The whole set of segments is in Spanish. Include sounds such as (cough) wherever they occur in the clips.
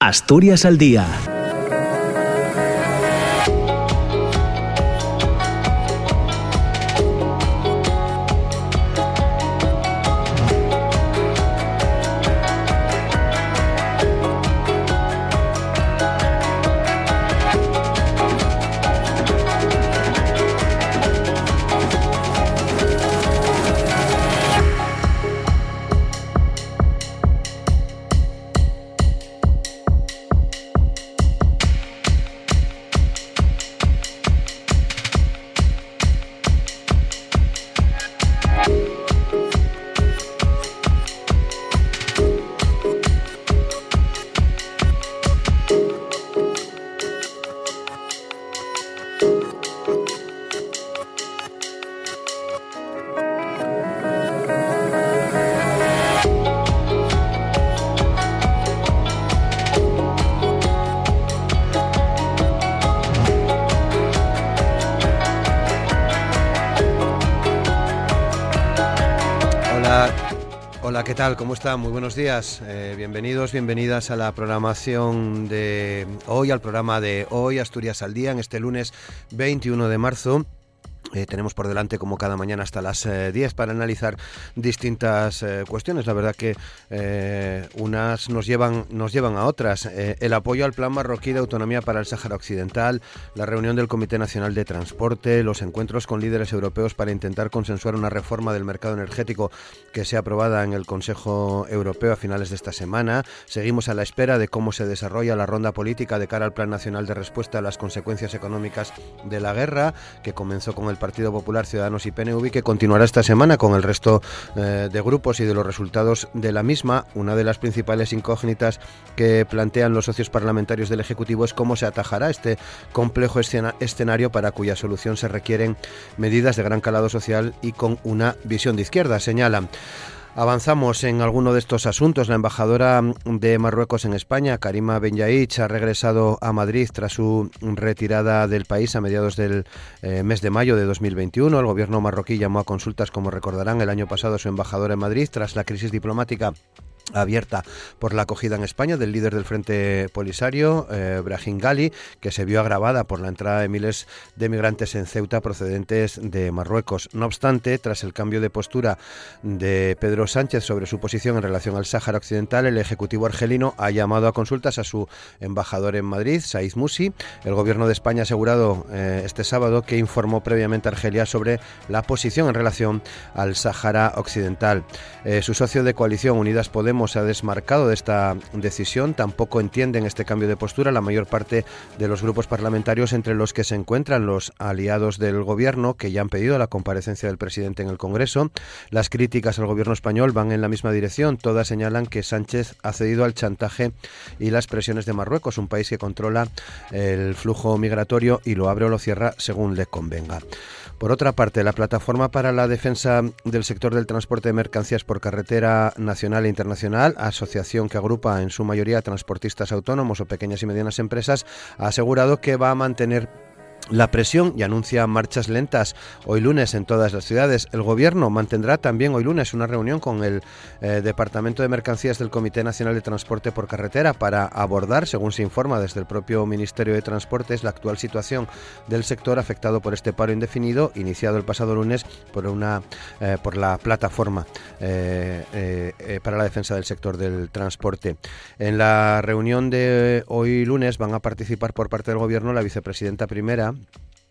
Asturias al día tal? ¿Cómo están? Muy buenos días. Eh, bienvenidos, bienvenidas a la programación de hoy, al programa de hoy, Asturias al Día, en este lunes 21 de marzo. Eh, tenemos por delante, como cada mañana, hasta las 10 eh, para analizar distintas eh, cuestiones. La verdad que unas nos llevan, nos llevan a otras. el apoyo al Plan Marroquí de Autonomía para el Sáhara Occidental, la reunión del Comité Nacional de Transporte, los encuentros con líderes europeos para intentar consensuar una reforma del mercado energético que sea aprobada en el Consejo Europeo a finales de esta semana. Seguimos a la espera de cómo se desarrolla la ronda política de cara al Plan Nacional de Respuesta a las consecuencias económicas de la guerra, que comenzó con el Partido Popular, Ciudadanos y PNV, que continuará esta semana con el resto eh, de grupos y de los resultados de la misma. Una de las principales incógnitas que plantean los socios parlamentarios del Ejecutivo es cómo se atajará este complejo escenario para cuya solución se requieren medidas de gran calado social y con una visión de izquierda, señalan. Avanzamos en alguno de estos asuntos. La embajadora de Marruecos en España, Karima Benyaich, ha regresado a Madrid tras su retirada del país a mediados del eh, mes de mayo de 2021. El gobierno marroquí llamó a consultas, como recordarán, el año pasado su embajadora en Madrid tras la crisis diplomática abierta por la acogida en España del líder del Frente Polisario, eh, Brahim Gali, que se vio agravada por la entrada de miles de migrantes en Ceuta procedentes de Marruecos. No obstante, tras el cambio de postura de Pedro Sánchez sobre su posición en relación al Sáhara Occidental, el Ejecutivo argelino ha llamado a consultas a su embajador en Madrid, Said Musi. El Gobierno de España ha asegurado eh, este sábado que informó previamente a Argelia sobre la posición en relación al Sáhara Occidental. Eh, su socio de coalición, Unidas Podemos, se ha desmarcado de esta decisión, tampoco entienden este cambio de postura la mayor parte de los grupos parlamentarios entre los que se encuentran los aliados del gobierno que ya han pedido la comparecencia del presidente en el Congreso. Las críticas al gobierno español van en la misma dirección, todas señalan que Sánchez ha cedido al chantaje y las presiones de Marruecos, un país que controla el flujo migratorio y lo abre o lo cierra según le convenga. Por otra parte, la Plataforma para la Defensa del Sector del Transporte de Mercancías por Carretera Nacional e Internacional, asociación que agrupa en su mayoría transportistas autónomos o pequeñas y medianas empresas, ha asegurado que va a mantener la presión y anuncia marchas lentas hoy lunes en todas las ciudades. El Gobierno mantendrá también hoy lunes una reunión con el eh, Departamento de Mercancías del Comité Nacional de Transporte por Carretera para abordar, según se informa desde el propio Ministerio de Transportes, la actual situación del sector afectado por este paro indefinido iniciado el pasado lunes por, una, eh, por la plataforma eh, para la defensa del sector del transporte. En la reunión de hoy lunes van a participar por parte del Gobierno la vicepresidenta primera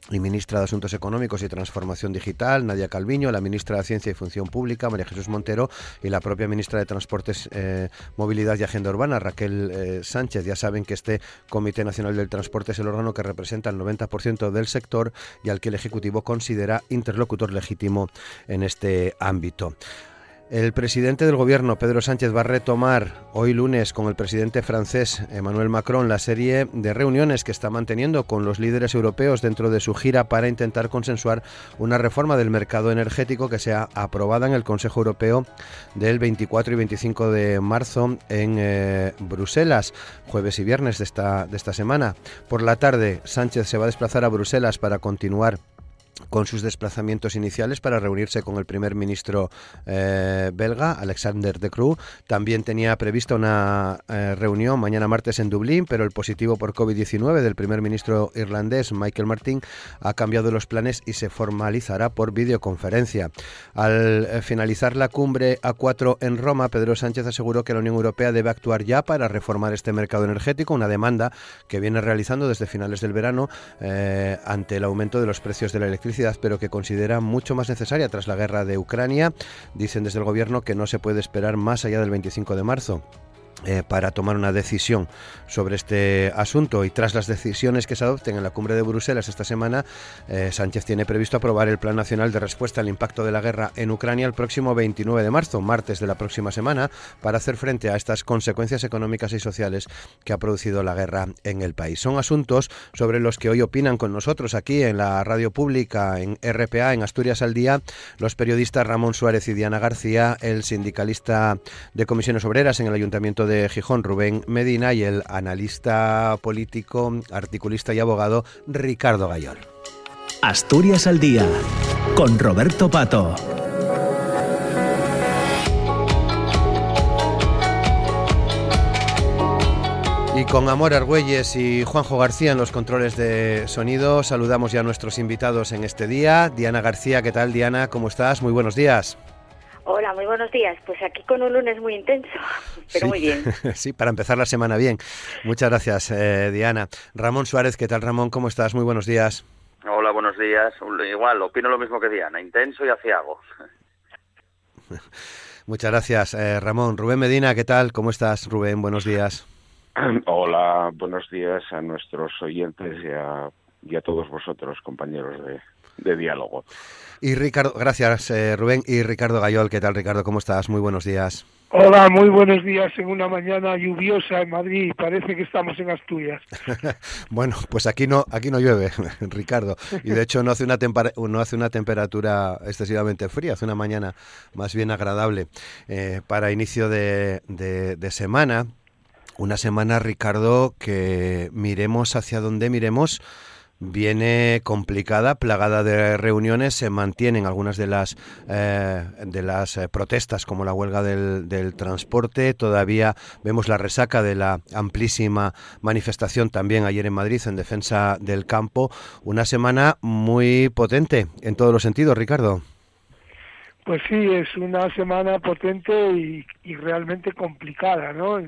y ministra de Asuntos Económicos y Transformación Digital, Nadia Calviño, la ministra de Ciencia y Función Pública, María Jesús Montero, y la propia ministra de Transportes, eh, Movilidad y Agenda Urbana, Raquel eh, Sánchez. Ya saben que este Comité Nacional del Transporte es el órgano que representa el 90% del sector y al que el Ejecutivo considera interlocutor legítimo en este ámbito. El presidente del gobierno, Pedro Sánchez, va a retomar hoy lunes con el presidente francés Emmanuel Macron la serie de reuniones que está manteniendo con los líderes europeos dentro de su gira para intentar consensuar una reforma del mercado energético que sea aprobada en el Consejo Europeo del 24 y 25 de marzo en eh, Bruselas, jueves y viernes de esta, de esta semana. Por la tarde, Sánchez se va a desplazar a Bruselas para continuar con sus desplazamientos iniciales para reunirse con el primer ministro eh, belga, Alexander De Croo. También tenía prevista una eh, reunión mañana martes en Dublín, pero el positivo por COVID-19 del primer ministro irlandés, Michael Martin, ha cambiado los planes y se formalizará por videoconferencia. Al eh, finalizar la cumbre A4 en Roma, Pedro Sánchez aseguró que la Unión Europea debe actuar ya para reformar este mercado energético, una demanda que viene realizando desde finales del verano ante el aumento de los precios de la electricidad pero que considera mucho más necesaria tras la guerra de Ucrania. Dicen desde el gobierno que no se puede esperar más allá del 25 de marzo. Eh, para tomar una decisión sobre este asunto y tras las decisiones que se adopten en la cumbre de Bruselas esta semana, eh, Sánchez tiene previsto aprobar el Plan Nacional de Respuesta al Impacto de la Guerra en Ucrania el próximo 29 de marzo, martes de la próxima semana, para hacer frente a estas consecuencias económicas y sociales que ha producido la guerra en el país. Son asuntos sobre los que hoy opinan con nosotros aquí en la radio pública, en RPA, en Asturias al Día, los periodistas Ramón Suárez y Diana García, el sindicalista de comisiones obreras en el Ayuntamiento de Gijón, Rubén Medina, y el analista político, articulista y abogado Ricardo Gayol. Asturias al Día, con Roberto Pato. Y con Amor Argüelles y Juanjo García en los controles de sonido, saludamos ya a nuestros invitados en este día. Diana García, ¿qué tal Diana? ¿Cómo estás? Muy buenos días. Hola, muy buenos días. Pues aquí con un lunes muy intenso, (laughs) pero muy bien. (laughs) sí, para empezar la semana bien. Muchas gracias, eh, Diana. Ramón Suárez, ¿qué tal, Ramón? ¿Cómo estás? Muy buenos días. Hola, buenos días. Igual, opino lo mismo que Diana, intenso y aciago. (laughs) Muchas gracias, eh, Ramón. Rubén Medina, ¿qué tal? ¿Cómo estás, Rubén? Buenos días. (clears throat) Hola, buenos días a nuestros oyentes y a, y a todos vosotros, compañeros de, de diálogo. Y Ricardo, gracias eh, Rubén. Y Ricardo Gayol, ¿qué tal Ricardo? ¿Cómo estás? Muy buenos días. Hola, muy buenos días en una mañana lluviosa en Madrid. Parece que estamos en Asturias. (laughs) bueno, pues aquí no, aquí no llueve, (laughs) Ricardo. Y de hecho no hace una no hace una temperatura excesivamente fría, hace una mañana más bien agradable eh, para inicio de, de semana. Una semana, Ricardo, que miremos hacia donde miremos viene complicada, plagada de reuniones, se mantienen algunas de las eh, de las eh, protestas como la huelga del, del, transporte, todavía vemos la resaca de la amplísima manifestación también ayer en Madrid en defensa del campo, una semana muy potente en todos los sentidos, Ricardo. Pues sí, es una semana potente y, y realmente complicada, ¿no?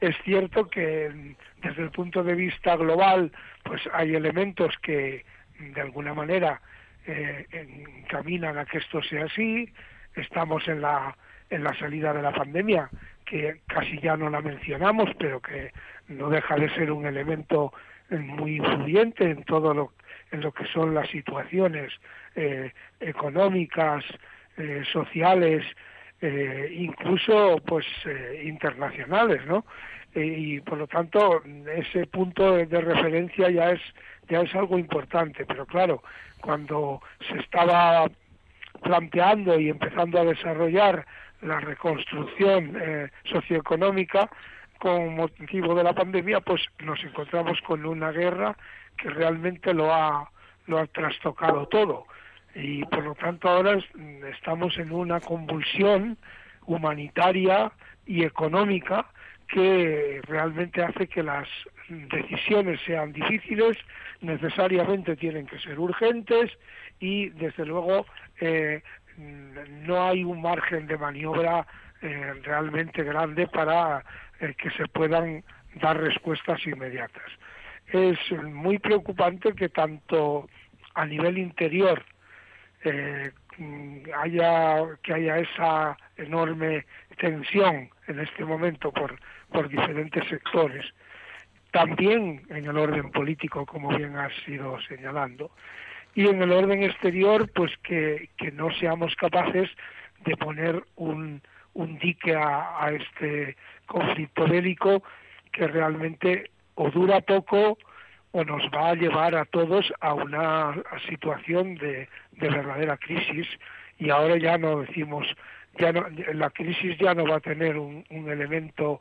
Es cierto que desde el punto de vista global, pues hay elementos que de alguna manera eh, encaminan a que esto sea así. Estamos en la, en la salida de la pandemia, que casi ya no la mencionamos, pero que no deja de ser un elemento eh, muy influyente en todo lo, en lo que son las situaciones eh, económicas, sociales, incluso pues internacionales, ¿no? Y por lo tanto ese punto de referencia ya es ya es algo importante. Pero claro cuando se estaba planteando y empezando a desarrollar la reconstrucción eh, socioeconómica con motivo de la pandemia pues nos encontramos con una guerra que realmente lo ha lo ha trastocado todo. Y por lo tanto ahora estamos en una convulsión humanitaria y económica que realmente hace que las decisiones sean difíciles, necesariamente tienen que ser urgentes y desde luego eh, no hay un margen de maniobra eh, realmente grande para eh, que se puedan dar respuestas inmediatas. Es muy preocupante que tanto a nivel interior haya que haya esa enorme tensión en este momento por por diferentes sectores, también en el orden político, como bien has ido señalando, y en el orden exterior, pues que, que no seamos capaces de poner un, un dique a, este conflicto bélico que realmente o dura poco o nos va a llevar a todos a una situación de, de verdadera crisis. Y ahora ya no decimos ya no, la crisis ya no va a tener un, un elemento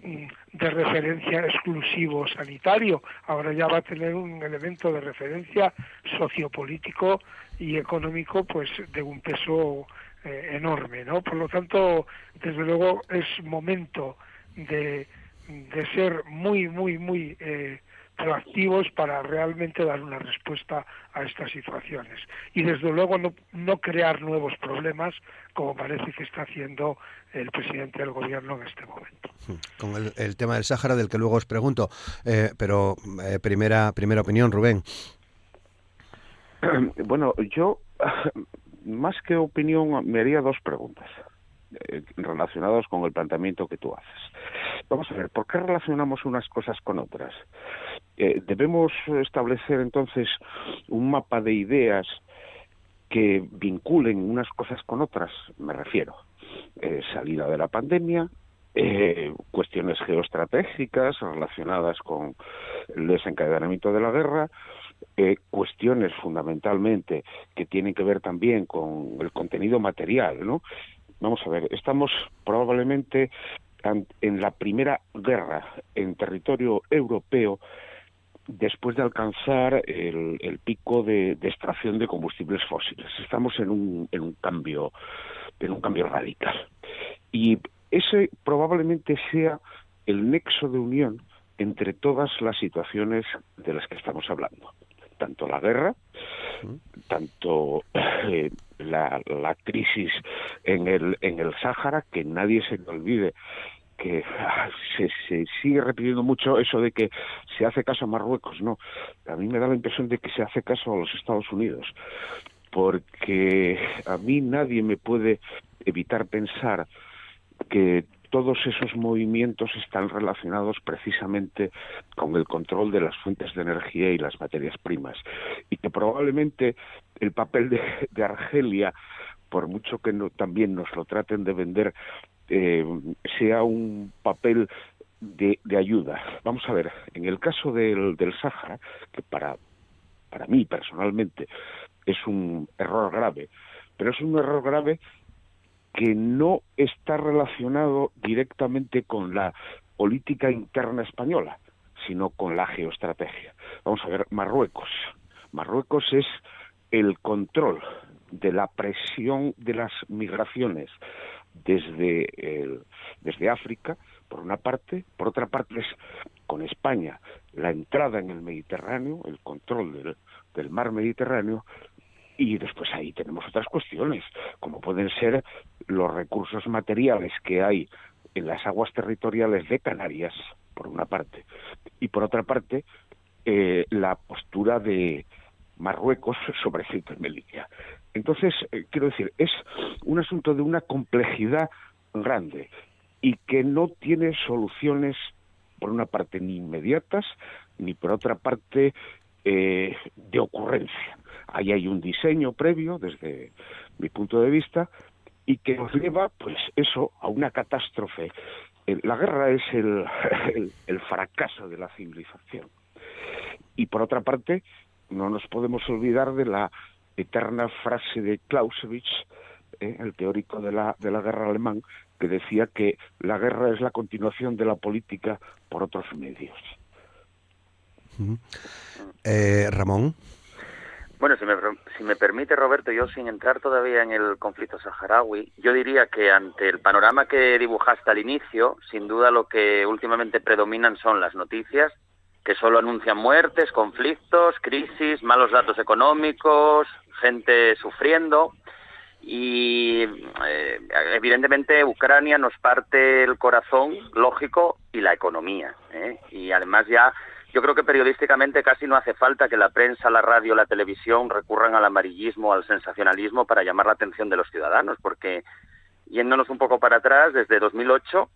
de referencia exclusivo sanitario, ahora ya va a tener un elemento de referencia sociopolítico y económico pues de un peso eh, enorme, ¿no? Por lo tanto, desde luego es momento de, de ser muy, muy, muy eh, proactivos para realmente dar una respuesta a estas situaciones. Y desde luego no, no crear nuevos problemas como parece que está haciendo el presidente del gobierno en este momento. Con el, tema del Sáhara, del que luego os pregunto, eh, pero eh, primera, primera opinión, Rubén. (clears throat) Bueno, yo, (clears throat) más que opinión, me haría dos preguntas. Eh, relacionados con el planteamiento que tú haces. Vamos a ver, ¿por qué relacionamos unas cosas con otras? Eh, debemos establecer entonces un mapa de ideas que vinculen unas cosas con otras, me refiero. Eh, salida de la pandemia, cuestiones geoestratégicas relacionadas con el desencadenamiento de la guerra, cuestiones fundamentalmente que tienen que ver también con el contenido material, ¿no? Vamos a ver, estamos probablemente en la primera guerra en territorio europeo después de alcanzar el, pico de, extracción de combustibles fósiles. Estamos en un, en un cambio en un cambio radical y ese probablemente sea el nexo de unión entre todas las situaciones de las que estamos hablando tanto la guerra, tanto eh, la, la, crisis en el, en el Sáhara, que nadie se le olvide que ah, se, se, sigue repitiendo mucho eso de que se hace caso a Marruecos, no. A mí me da la impresión de que se hace caso a los Estados Unidos, porque a mí nadie me puede evitar pensar que todos esos movimientos están relacionados precisamente con el control de las fuentes de energía y las materias primas y que probablemente el papel de, Argelia por mucho que no, también nos lo traten de vender eh, sea un papel de, ayuda. Vamos a ver, en el caso del, del que para, para mí personalmente es un error grave, pero es un error grave que no está relacionado directamente con la política interna española, sino con la geoestrategia. Vamos a ver, Marruecos. Marruecos es el control de la presión de las migraciones desde, desde África, por una parte, por otra parte es con España la entrada en el Mediterráneo, el control del mar Mediterráneo, y después ahí tenemos otras cuestiones, como pueden ser los recursos materiales que hay en las aguas territoriales de Canarias, por una parte, y por otra parte, eh, la postura de Marruecos (laughs) sobre Ceuta y Melilla. Entonces, eh, quiero decir, es un asunto de una complejidad grande y que no tiene soluciones, por una parte, ni inmediatas, ni por otra parte, eh, de ocurrencia. Ahí hay un diseño previo, desde mi punto de vista, y que nos lleva, pues eso, a una catástrofe. La guerra es (laughs) el, el, fracaso de la civilización. Y por otra parte, no nos podemos olvidar de la eterna frase de Clausewitz, eh, el teórico de la, de la guerra alemán, que decía que la guerra es la continuación de la política por otros medios. Eh, Ramón. Bueno, si me, si me permite, Roberto, yo sin entrar todavía en el conflicto saharaui, yo diría que ante el panorama que dibujaste al inicio, sin duda lo que últimamente predominan son las noticias que solo anuncian muertes, conflictos, crisis, malos datos económicos, gente sufriendo y eh, evidentemente Ucrania nos parte el corazón, lógico, y la economía. ¿eh? Y además ya yo creo que periodísticamente casi no hace falta que la prensa, la radio, la televisión recurran al amarillismo, al sensacionalismo para llamar la atención de los ciudadanos, porque yéndonos un poco para atrás, desde 2008,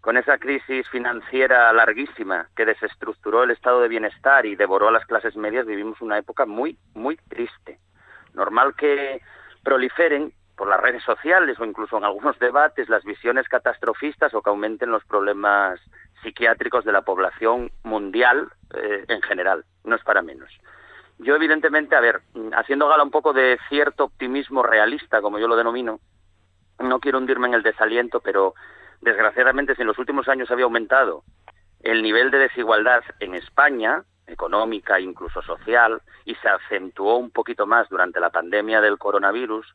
con esa crisis financiera larguísima que desestructuró el estado de bienestar y devoró a las clases medias, vivimos una época muy, muy triste. Normal que proliferen por las redes sociales o incluso en algunos debates las visiones catastrofistas o que aumenten los problemas psiquiátricos de la población mundial eh, en general, no es para menos. Yo evidentemente, a ver, haciendo gala un poco de cierto optimismo realista, como yo lo denomino, no quiero hundirme en el desaliento, pero desgraciadamente, si en los últimos años había aumentado el nivel de desigualdad en España, económica, incluso social, y se acentuó un poquito más durante la pandemia del coronavirus,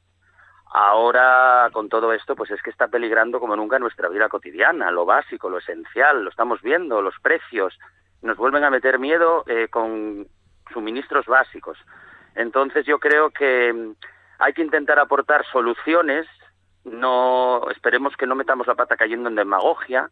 ahora con todo esto, pues es que está peligrando como nunca nuestra vida cotidiana, lo básico, lo esencial, lo estamos viendo, los precios, nos vuelven a meter miedo eh, con suministros básicos. Entonces yo creo que mm, hay que intentar aportar soluciones, no esperemos que no metamos la pata cayendo en demagogia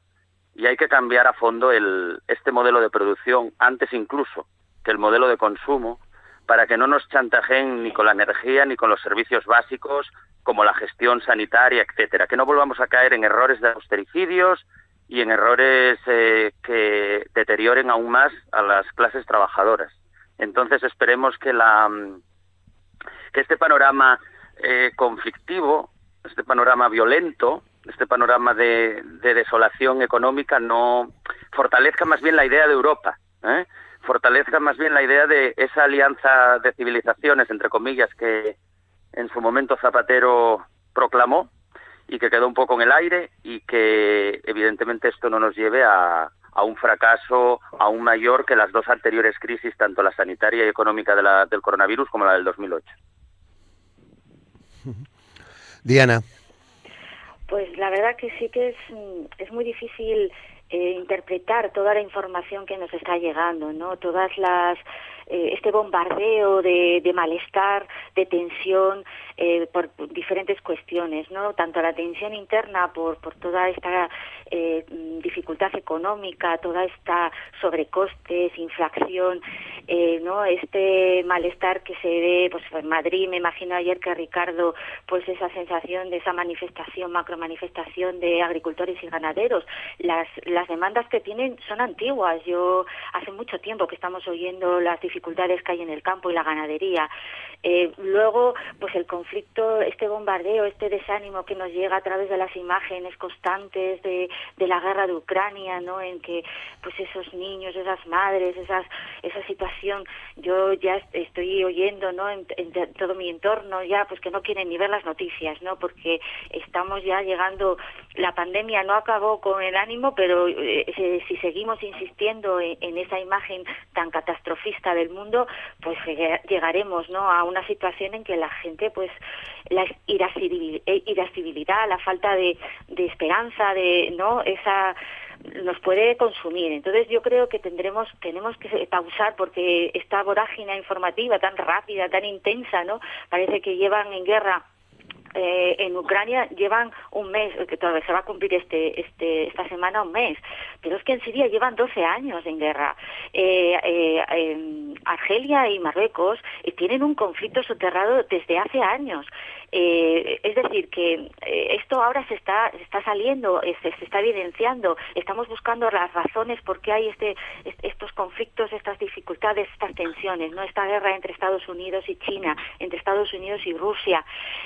y hay que cambiar a fondo el, este modelo de producción antes incluso que el modelo de consumo para que no nos chantajeen ni con la energía ni con los servicios básicos como la gestión sanitaria, etcétera, que no volvamos a caer en errores de austericidios y en errores eh, que deterioren aún más a las clases trabajadoras. Entonces esperemos que la mm, que este panorama eh, conflictivo, este panorama violento, este panorama de, desolación económica no fortalezca más bien la idea de Europa, ¿eh? fortalezca más bien la idea de esa alianza de civilizaciones, entre comillas, que en su momento Zapatero proclamó y que quedó un poco en el aire y que evidentemente esto no nos lleve a, a un fracaso aún mayor que las dos anteriores crisis, tanto la sanitaria y económica de la, del coronavirus como la del 2008. Diana. Pues la verdad que sí que es, es muy difícil eh, interpretar toda la información que nos está llegando, ¿no? Todas las eh, este bombardeo de, malestar, de tensión eh, por diferentes cuestiones, ¿no? Tanto la tensión interna por, por toda esta eh, dificultad económica, toda esta sobrecostes, inflación, eh, ¿no? Este malestar que se ve, pues en Madrid, me imagino ayer que Ricardo, pues esa sensación de esa manifestación, macro manifestación de agricultores y ganaderos, las, las demandas que tienen son antiguas. Yo hace mucho tiempo que estamos oyendo las dificultades que hay en el campo y la ganadería. Eh, luego, pues el conflicto, este bombardeo, este desánimo que nos llega a través de las imágenes constantes de, de la guerra de Ucrania, ¿no? En que, pues esos niños, esas madres, esas, esa situación, yo ya estoy oyendo, ¿no? En, todo mi entorno ya, pues que no quieren ni ver las noticias, ¿no? Porque estamos ya llegando, la pandemia no acabó con el ánimo, pero eh, si seguimos insistiendo en, en esa imagen tan catastrofista del mundo, pues llegaremos, ¿no? A una situación en que la gente, pues, la eh, irascibilidad, la falta de, de esperanza, de, ¿no? Esa nos puede consumir. Entonces yo creo que tendremos tenemos que pausar porque esta vorágine informativa tan rápida, tan intensa, ¿no? Parece que llevan en guerra eh, en Ucrania llevan un mes, que todavía se va a cumplir este, este, esta semana un mes, pero es que en Siria llevan 12 años en guerra. Eh, eh, Argelia y Marruecos tienen un conflicto soterrado desde hace años. Eh, es decir, que eh, esto ahora se está, saliendo, eh, se, está evidenciando, estamos buscando las razones por qué hay este, estos conflictos, estas dificultades, estas tensiones, no esta guerra entre Estados Unidos y China, entre Estados Unidos y Rusia,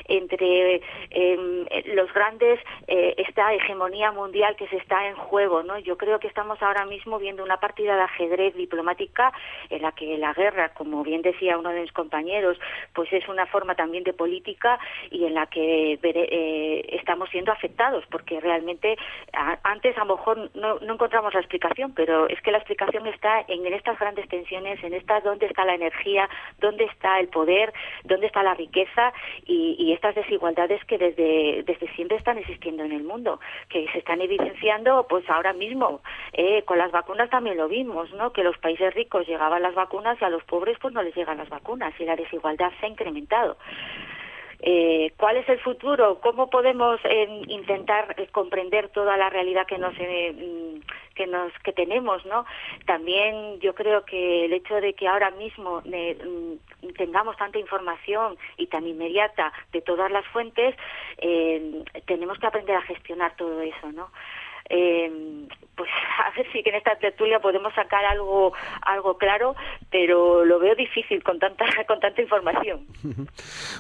entre em, los grandes, esta hegemonía mundial que se está en juego, ¿no? Yo creo que estamos ahora mismo viendo una partida de ajedrez diplomática en la que la guerra, como bien decía uno de mis compañeros, pues es una forma también de política y en la que eh, estamos siendo afectados, porque realmente antes a lo mejor no, encontramos la explicación, pero es que la explicación está en, estas grandes tensiones, en estas dónde está la energía, dónde está el poder, dónde está la riqueza y, y estas desigualdades que desde, desde siempre están existiendo en el mundo, que se están evidenciando pues ahora mismo. Eh, con las vacunas también lo vimos, ¿no? que los países ricos llegaban las vacunas y a los pobres pues no les llegan las vacunas y la desigualdad se ha incrementado. Eh, ¿Cuál es el futuro? ¿Cómo podemos eh, intentar eh, comprender toda la realidad que nos mm, que nos que tenemos, no? También yo creo que el hecho de que ahora mismo mm, tengamos tanta información y tan inmediata de todas las fuentes, tenemos que aprender a gestionar todo eso, ¿no? Eh, pues (laughs) a ver si en esta tertulia podemos sacar algo algo claro, pero lo veo difícil con tanta (laughs) con tanta información. (laughs)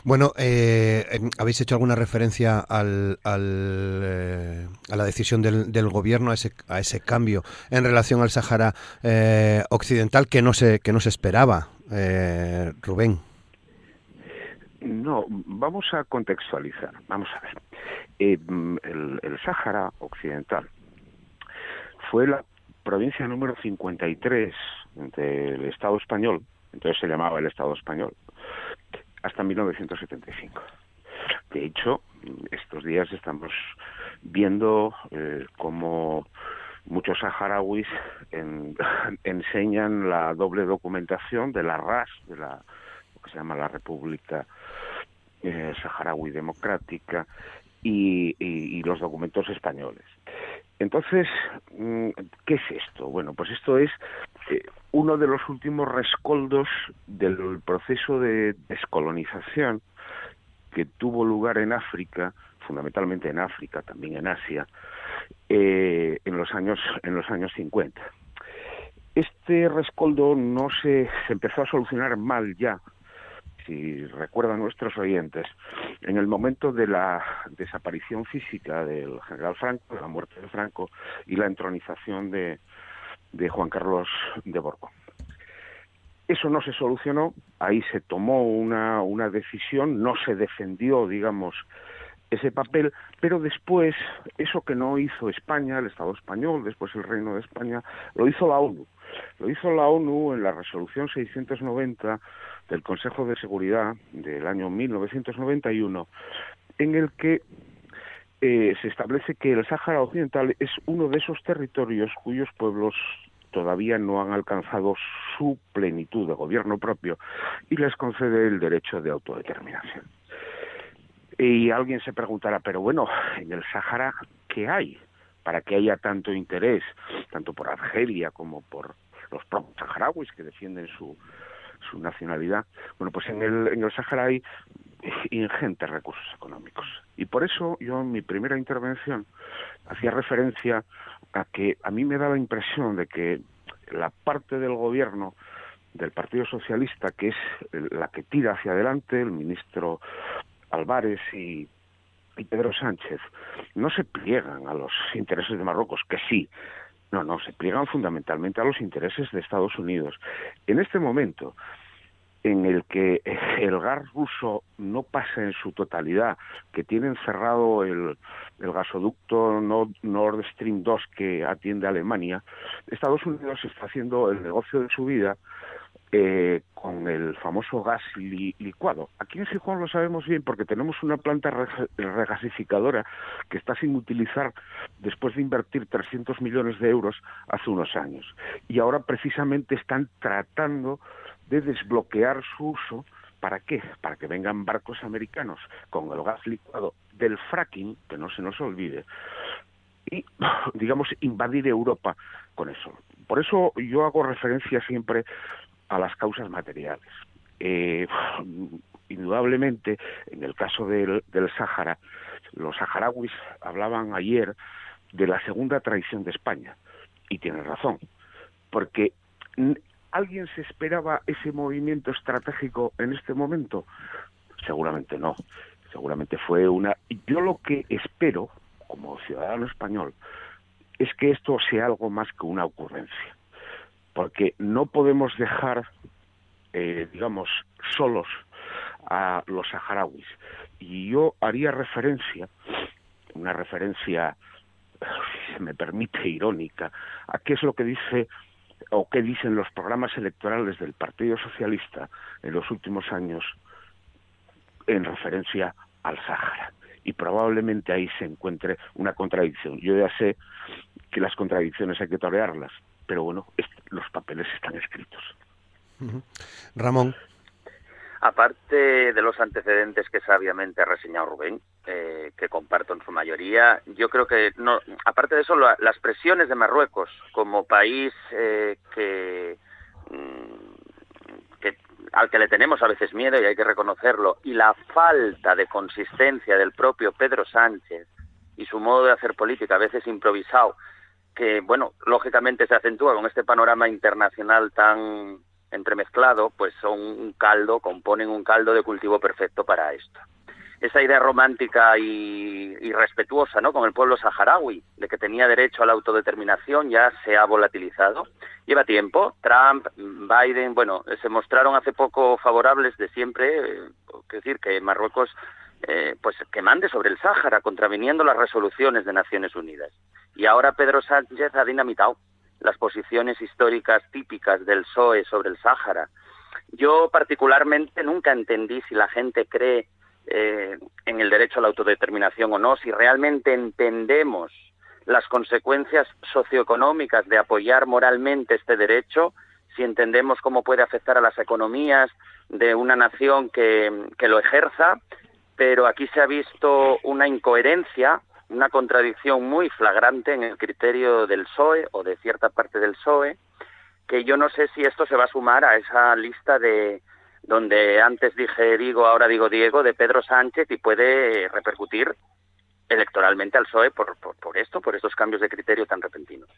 Bueno, eh, em, habéis hecho alguna referencia al, al eh, a la decisión del, del, gobierno a ese a ese cambio en relación al Sahara eh, occidental que no se que no se esperaba, eh, Rubén. No, vamos a contextualizar. Vamos a ver. Eh, el, el Sáhara Occidental fue la provincia número 53 del Estado español, entonces se llamaba el Estado español, hasta 1975. De hecho, estos días estamos viendo eh, cómo muchos saharauis (laughs) enseñan la doble documentación de la RAS, de la lo que se llama la República eh, Saharaui Democrática, y, los documentos españoles. Entonces, mm, ¿qué es esto? Bueno, pues esto es eh, uno de los últimos rescoldos del proceso de descolonización que tuvo lugar en África, fundamentalmente en África, también en Asia, eh, en los años en los años 50. Este rescoldo no se, se empezó a solucionar mal ya si recuerdan nuestros oyentes, en el momento de la desaparición física del general Franco, de la muerte de Franco y la entronización de, de Juan Carlos de Borbón. Eso no se solucionó, ahí se tomó una, una decisión, no se defendió, digamos, ese papel, pero después, eso que no hizo España, el Estado español, después el Reino de España, lo hizo la ONU. Lo hizo la ONU en la resolución 690 del Consejo de Seguridad del año 1991, en el que eh, se establece que el Sáhara Occidental es uno de esos territorios cuyos pueblos todavía no han alcanzado su plenitud de gobierno propio y les concede el derecho de autodeterminación. Y alguien se preguntará, pero bueno, en el Sáhara, ¿qué hay para que haya tanto interés, tanto por Argelia como por los propios saharauis que defienden su, su nacionalidad. Bueno, pues en el, en el Sahara hay ingentes recursos económicos. Y por eso yo en mi primera intervención hacía referencia a que a mí me da la impresión de que la parte del gobierno del Partido Socialista, que es la que tira hacia adelante, el ministro Álvarez y, y Pedro Sánchez, no se pliegan a los intereses de Marruecos, que sí, no, no, se pliegan fundamentalmente a los intereses de Estados Unidos. En este momento en el que el gas ruso no pasa en su totalidad, que tiene encerrado el, el gasoducto Nord Stream 2 que atiende a Alemania, Estados Unidos está haciendo el negocio de su vida eh, con el famoso gas licuado. Aquí en Gijón lo sabemos bien porque tenemos una planta regasificadora que está sin utilizar después de invertir 300 millones de euros hace unos años. Y ahora precisamente están tratando de desbloquear su uso. ¿Para qué? Para que vengan barcos americanos con el gas licuado del fracking, que no se nos olvide, y, (coughs) digamos, invadir Europa con eso. Por eso yo hago referencia siempre a las causas materiales. Eh, (sighs) indudablemente, en el caso del, del Sáhara, los saharauis hablaban ayer de la segunda traición de España, y tienen razón, porque ¿alguien se esperaba ese movimiento estratégico en este momento? Seguramente no, seguramente fue una... Yo lo que espero, como ciudadano español, es que esto sea algo más que una ocurrencia porque no podemos dejar, eh, digamos, solos a los saharauis. Y yo haría referencia, una referencia, si se me permite, irónica, a qué es lo que dice o qué dicen los programas electorales del Partido Socialista en los últimos años en referencia al Sáhara. Y probablemente ahí se encuentre una contradicción. Yo ya sé que las contradicciones hay que torearlas, pero bueno, los papeles están escritos. Ramón. Aparte de los antecedentes que sabiamente ha reseñado Rubén, eh, que comparto en su mayoría, yo creo que, no, aparte de eso, las presiones de Marruecos como país eh, que, mm, que, al que le tenemos a veces miedo y hay que reconocerlo, y la falta de consistencia del propio Pedro Sánchez y su modo de hacer política, a veces improvisado, que, bueno, lógicamente se acentúa con este panorama internacional tan entremezclado, pues son un caldo, componen un caldo de cultivo perfecto para esto. esa idea romántica y, respetuosa ¿no? con el pueblo saharaui, de que tenía derecho a la autodeterminación, ya se ha volatilizado. Lleva tiempo. Trump, Biden, bueno, se mostraron hace poco favorables de siempre, eh, decir que Marruecos eh, pues que mande sobre el Sáhara, contraviniendo las resoluciones de Naciones Unidas. Y ahora Pedro Sánchez ha dinamitado las posiciones históricas típicas del PSOE sobre el Sáhara. Yo particularmente nunca entendí si la gente cree eh, en el derecho a la autodeterminación o no, si realmente entendemos las consecuencias socioeconómicas de apoyar moralmente este derecho, si entendemos cómo puede afectar a las economías de una nación que, que lo ejerza, pero aquí se ha visto una incoherencia, una contradicción muy flagrante en el criterio del PSOE o de cierta parte del PSOE, que yo no sé si esto se va a sumar a esa lista de donde antes dije digo, ahora digo Diego, de Pedro Sánchez y puede repercutir electoralmente al PSOE por, por, esto, por estos cambios de criterio tan repentinos.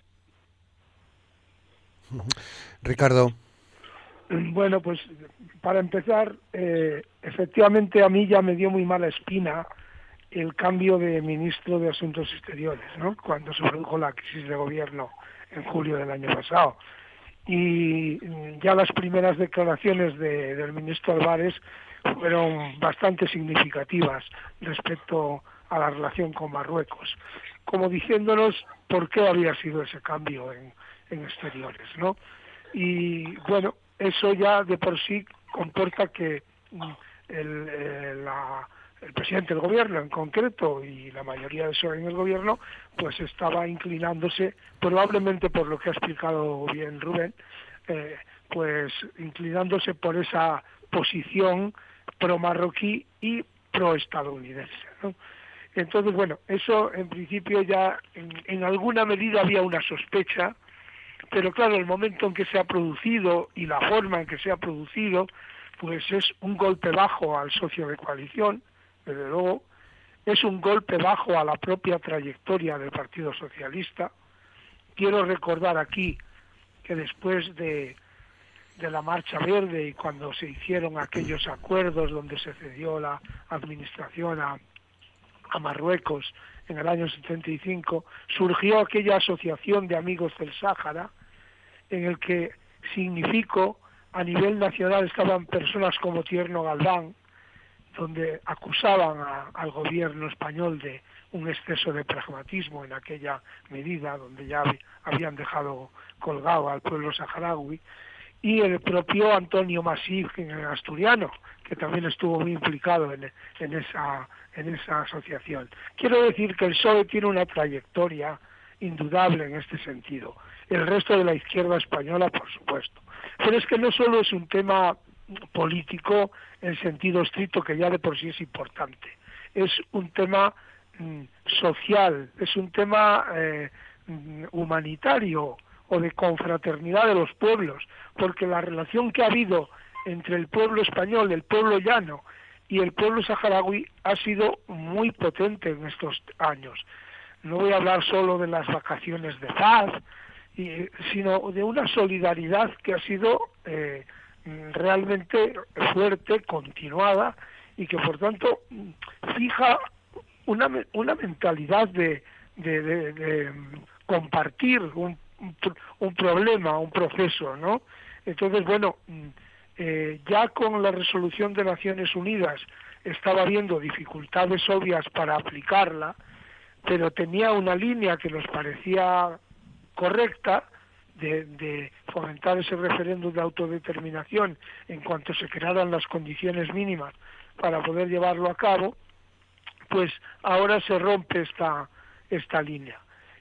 Ricardo. (clears throat) Bueno, pues para empezar, eh, efectivamente a mí ya me dio muy mala espina el cambio de ministro de Asuntos Exteriores, ¿no? Cuando se produjo la crisis de gobierno en julio del año pasado y ya las primeras declaraciones del ministro Álvarez fueron bastante significativas respecto a la relación con Marruecos, como diciéndonos por qué había sido ese cambio en, exteriores, ¿no? Y bueno, eso ya de por sí comporta que mm, el, eh, la, el presidente del gobierno en concreto y la mayoría de eso en el gobierno pues estaba inclinándose probablemente por lo que ha explicado bien Rubén eh, pues inclinándose por esa posición pro marroquí y pro estadounidense entonces bueno eso en principio ya en alguna medida había una sospecha pero claro el momento en que se ha producido y la forma en que se ha producido pues es un golpe bajo al socio de coalición desde luego, es un golpe bajo a la propia trayectoria del Partido Socialista. Quiero recordar aquí que después de, de la Marcha Verde y cuando se hicieron aquellos acuerdos donde se cedió la administración a, a Marruecos en el año 75, surgió aquella asociación de amigos del Sáhara en el que significó a nivel nacional estaban personas como Tierno Galván, donde acusaban al gobierno español de un exceso de pragmatismo en aquella medida, donde ya habían dejado colgado al pueblo saharaui, y el propio Antonio Masif, en el asturiano, que también estuvo muy implicado en, en, esa, en esa asociación. Quiero decir que el PSOE tiene una trayectoria indudable en este sentido. El resto de la izquierda española, por supuesto. Pero es que no solo es un tema político en sentido estricto que ya de por sí es importante. Es un tema mm, social, es un tema eh, mm, humanitario o de confraternidad de los pueblos, porque la relación que ha habido entre el pueblo español, el pueblo llano y el pueblo saharaui ha sido muy potente en estos años. No voy a hablar solo de las vacaciones de paz, sino de una solidaridad que ha sido eh, realmente fuerte, continuada y que por tanto fija una, una mentalidad de, de, compartir un, un, problema, un proceso, ¿no? Entonces, bueno, eh, ya con la resolución de Naciones Unidas estaba habiendo dificultades obvias para aplicarla, pero tenía una línea que nos parecía correcta de, fomentar ese referéndum de autodeterminación en cuanto se crearan las condiciones mínimas para poder llevarlo a cabo, pues ahora se rompe esta, esta línea.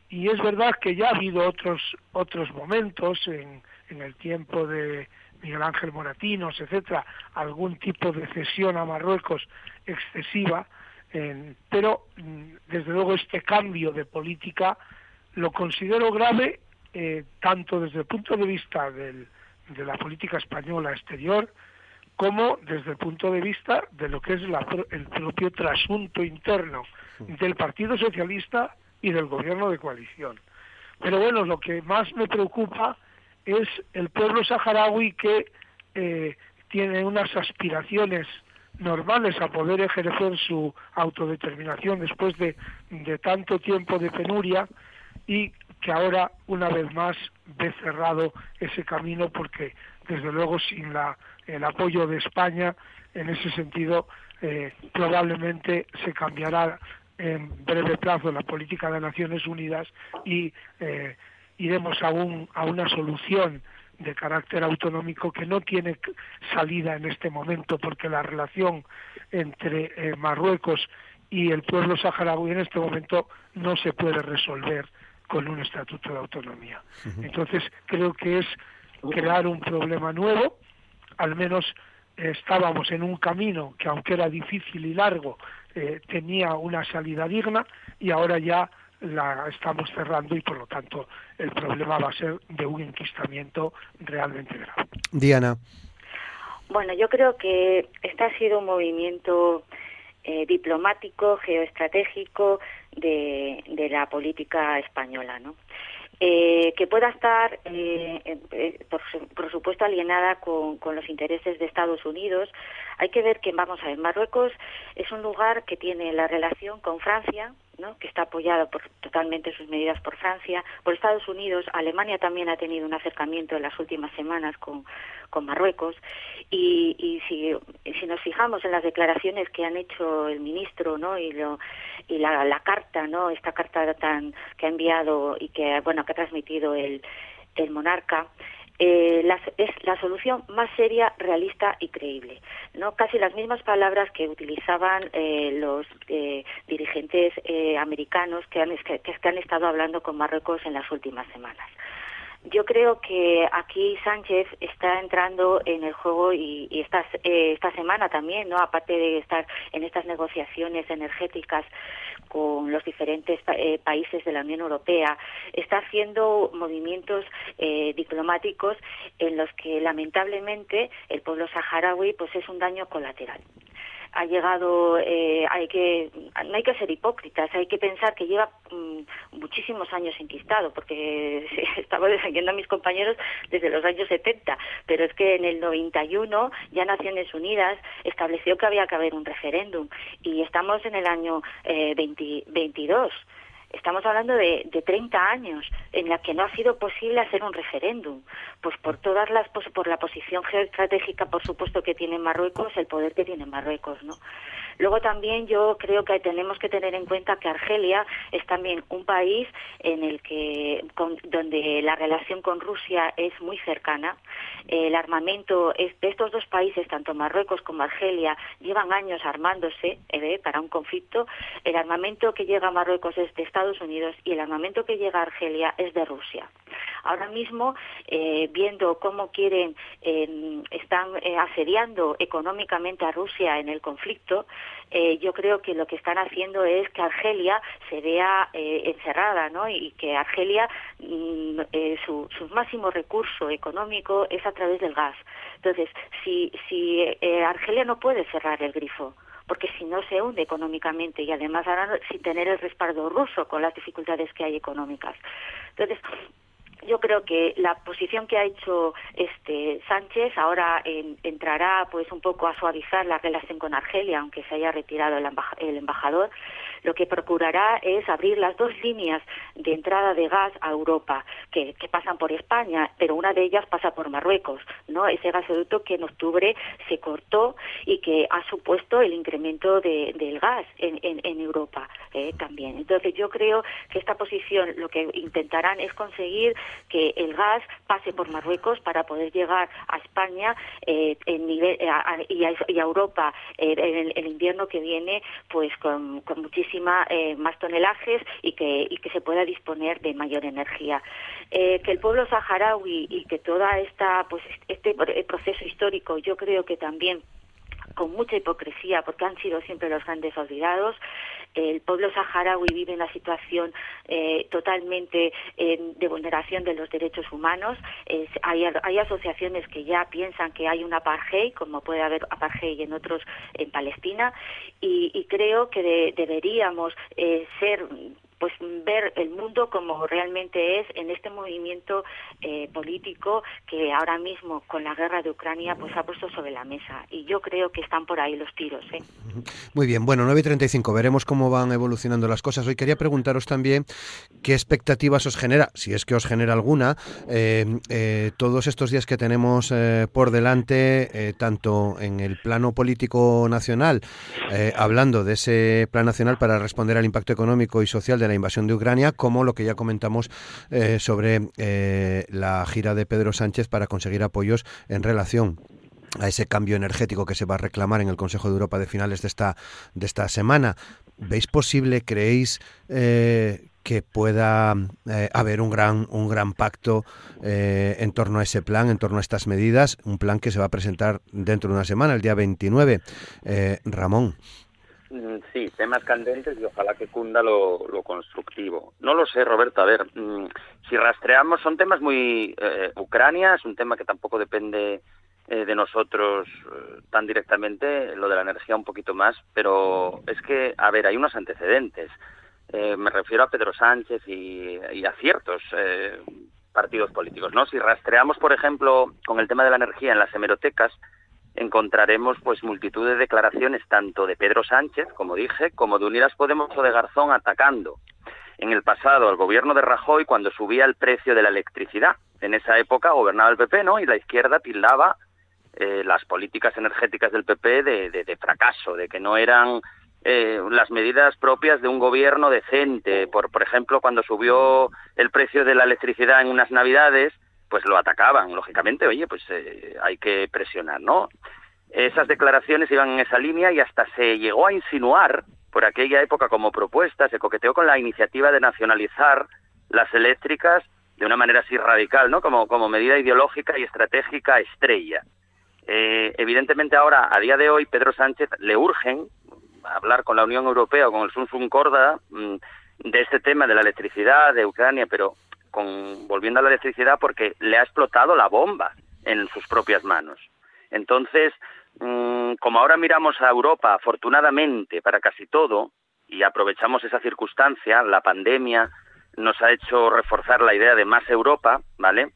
Y es verdad que ya ha habido otros, otros momentos en, en el tiempo de Miguel Ángel Moratinos, etcétera, algún tipo de cesión a Marruecos excesiva, pero mm, desde luego este cambio de política lo considero grave eh, tanto desde el punto de vista de la política española exterior como desde el punto de vista de lo que es el propio trasunto interno del Partido Socialista y del gobierno de coalición. Pero bueno, lo que más me preocupa es el pueblo saharaui que eh, tiene unas aspiraciones normales a poder ejercer su autodeterminación después de, de tanto tiempo de penuria y que ahora una vez más ve cerrado ese camino porque desde luego sin la, el apoyo de España en ese sentido eh, probablemente se cambiará en breve plazo la política de Naciones Unidas y eh, iremos a, a una solución de carácter autonómico que no tiene salida en este momento porque la relación entre eh, Marruecos y el pueblo saharaui en este momento no se puede resolver con un estatuto de autonomía. Entonces creo que es crear un problema nuevo, al menos estábamos en un camino que aunque era difícil y largo, eh, tenía una salida digna y ahora ya la estamos cerrando y por lo tanto el problema va a ser de un enquistamiento realmente grave. Diana. Bueno, yo creo que este ha sido un movimiento eh, diplomático, geoestratégico de, de la política española, ¿no? Eh, que pueda estar, eh, eh, por, supuesto, alienada con, con, los intereses de Estados Unidos. Hay que ver que, vamos a ver, Marruecos es un lugar que tiene la relación con Francia, que está apoyado por, totalmente sus medidas por Francia, por Estados Unidos. Alemania también ha tenido un acercamiento en las últimas semanas con, con Marruecos. Y, si, si, nos fijamos en las declaraciones que han hecho el ministro ¿no? y, lo, y la, la carta, ¿no? esta carta tan que ha enviado y que, bueno, que ha transmitido el, el monarca, eh, es la solución más seria, realista y creíble. ¿no? Casi las mismas palabras que utilizaban eh, los eh, dirigentes americanos que han, que, han estado hablando con Marruecos en las últimas semanas. Yo creo que aquí Sánchez está entrando en el juego y, esta, esta semana también, ¿no? Aparte de estar en estas negociaciones energéticas con los diferentes eh, países de la Unión Europea, está haciendo movimientos eh, diplomáticos en los que lamentablemente el pueblo saharaui pues es un daño colateral ha llegado, eh, hay que, no hay que ser hipócritas, hay que pensar que lleva mm, muchísimos años enquistado, porque (laughs) estaba defendiendo a mis compañeros desde los años 70, pero es que en el 91 ya Naciones Unidas estableció que había que haber un referéndum y estamos en el año eh, 22. Estamos hablando de, de 30 años en la que no ha sido posible hacer un referéndum, pues por todas las por la posición geoestratégica, por supuesto que tiene Marruecos, el poder que tiene Marruecos, ¿no? Luego también yo creo que tenemos que tener en cuenta que Argelia es también un país en el que donde la relación con Rusia es muy cercana. El armamento de estos dos países, tanto Marruecos como Argelia, llevan años armándose eh, para un conflicto. El armamento que llega a Marruecos es de Estados Unidos y el armamento que llega a Argelia es de Rusia. Ahora mismo, eh, viendo cómo quieren, eh, están eh, asediando económicamente a Rusia en el conflicto, eh, yo creo que lo que están haciendo es que Argelia se vea eh, encerrada, ¿no? Y que Argelia, mm, eh, su, su, máximo recurso económico es a través del gas. Entonces, si, si eh, Argelia no puede cerrar el grifo, porque si no se hunde económicamente y además ahora sin tener el respaldo ruso con las dificultades que hay económicas. Entonces, yo creo que la posición que ha hecho este Sánchez ahora en, entrará pues un poco a suavizar la relación con Argelia, aunque se haya retirado el embajador, lo que procurará es abrir las dos líneas de entrada de gas a Europa, que, pasan por España, pero una de ellas pasa por Marruecos, ¿no? Ese gasoducto que en octubre se cortó y que ha supuesto el incremento de, del gas en, Europa eh, también. Entonces yo creo que esta posición lo que intentarán es conseguir que el gas pase por Marruecos para poder llegar a España eh, y, a, Europa eh, en el, el, invierno que viene pues con, con eh, más tonelajes y que, y que se pueda disponer de mayor energía. Eh, que el pueblo saharaui y que toda esta pues este proceso histórico yo creo que también con mucha hipocresía, porque han sido siempre los grandes olvidados. El pueblo saharaui vive en una situación eh, totalmente de vulneración de los derechos humanos. Hay, hay, asociaciones que ya piensan que hay un apartheid, como puede haber apartheid en otros en Palestina, y, creo que de, deberíamos eh, ser pues ver el mundo como realmente es en este movimiento eh, político que ahora mismo con la guerra de Ucrania pues ha puesto sobre la mesa y yo creo que están por ahí los tiros. ¿eh? Muy bien, bueno, 9.35, veremos cómo van evolucionando las cosas. Hoy quería preguntaros también qué expectativas os genera, si es que os genera alguna, eh, todos estos días que tenemos por delante, tanto en el plano político nacional, hablando de ese plan nacional para responder al impacto económico y social de la invasión de Ucrania, como lo que ya comentamos sobre la gira de Pedro Sánchez para conseguir apoyos en relación a ese cambio energético que se va a reclamar en el Consejo de Europa de finales de esta, de esta semana. ¿Veis posible, creéis, eh, que pueda eh, haber un gran, un gran pacto eh, en torno a ese plan, en torno a estas medidas? Un plan que se va a presentar dentro de una semana, el día 29. Ramón. Mm, sí, temas candentes y ojalá que cunda lo, constructivo. No lo sé, Roberto. A ver, mm, si rastreamos, son temas muy... Eh, Ucrania es un tema que tampoco depende eh, de nosotros eh, tan directamente, lo de la energía un poquito más, pero es que, a ver, hay unos antecedentes. me refiero a Pedro Sánchez y, y a ciertos partidos políticos, ¿no? Si rastreamos, por ejemplo, con el tema de la energía en las hemerotecas, encontraremos pues multitud de declaraciones tanto de Pedro Sánchez, como dije, como de Unidas Podemos o de Garzón atacando en el pasado al gobierno de Rajoy cuando subía el precio de la electricidad. En esa época gobernaba el PP, ¿no? Y la izquierda tildaba eh, las políticas energéticas del PP de, de, fracaso, de que no eran eh, las medidas propias de un gobierno decente. Por, por ejemplo, cuando subió el precio de la electricidad en unas navidades, pues lo atacaban, lógicamente, oye, pues eh, hay que presionar, ¿no? Esas declaraciones iban en esa línea y hasta se llegó a insinuar por aquella época como propuesta, se coqueteó con la iniciativa de nacionalizar las eléctricas de una manera así radical, ¿no? Como, como medida ideológica y estratégica estrella. Eh, evidentemente ahora, a día de hoy, Pedro Sánchez le urgen hablar con la Unión Europea o con el Sun Corda mm, de este tema de la electricidad de Ucrania, pero con, volviendo a la electricidad porque le ha explotado la bomba en sus propias manos. Entonces, mm, como ahora miramos a Europa, afortunadamente, para casi todo, y aprovechamos esa circunstancia, la pandemia nos ha hecho reforzar la idea de más Europa, ¿vale?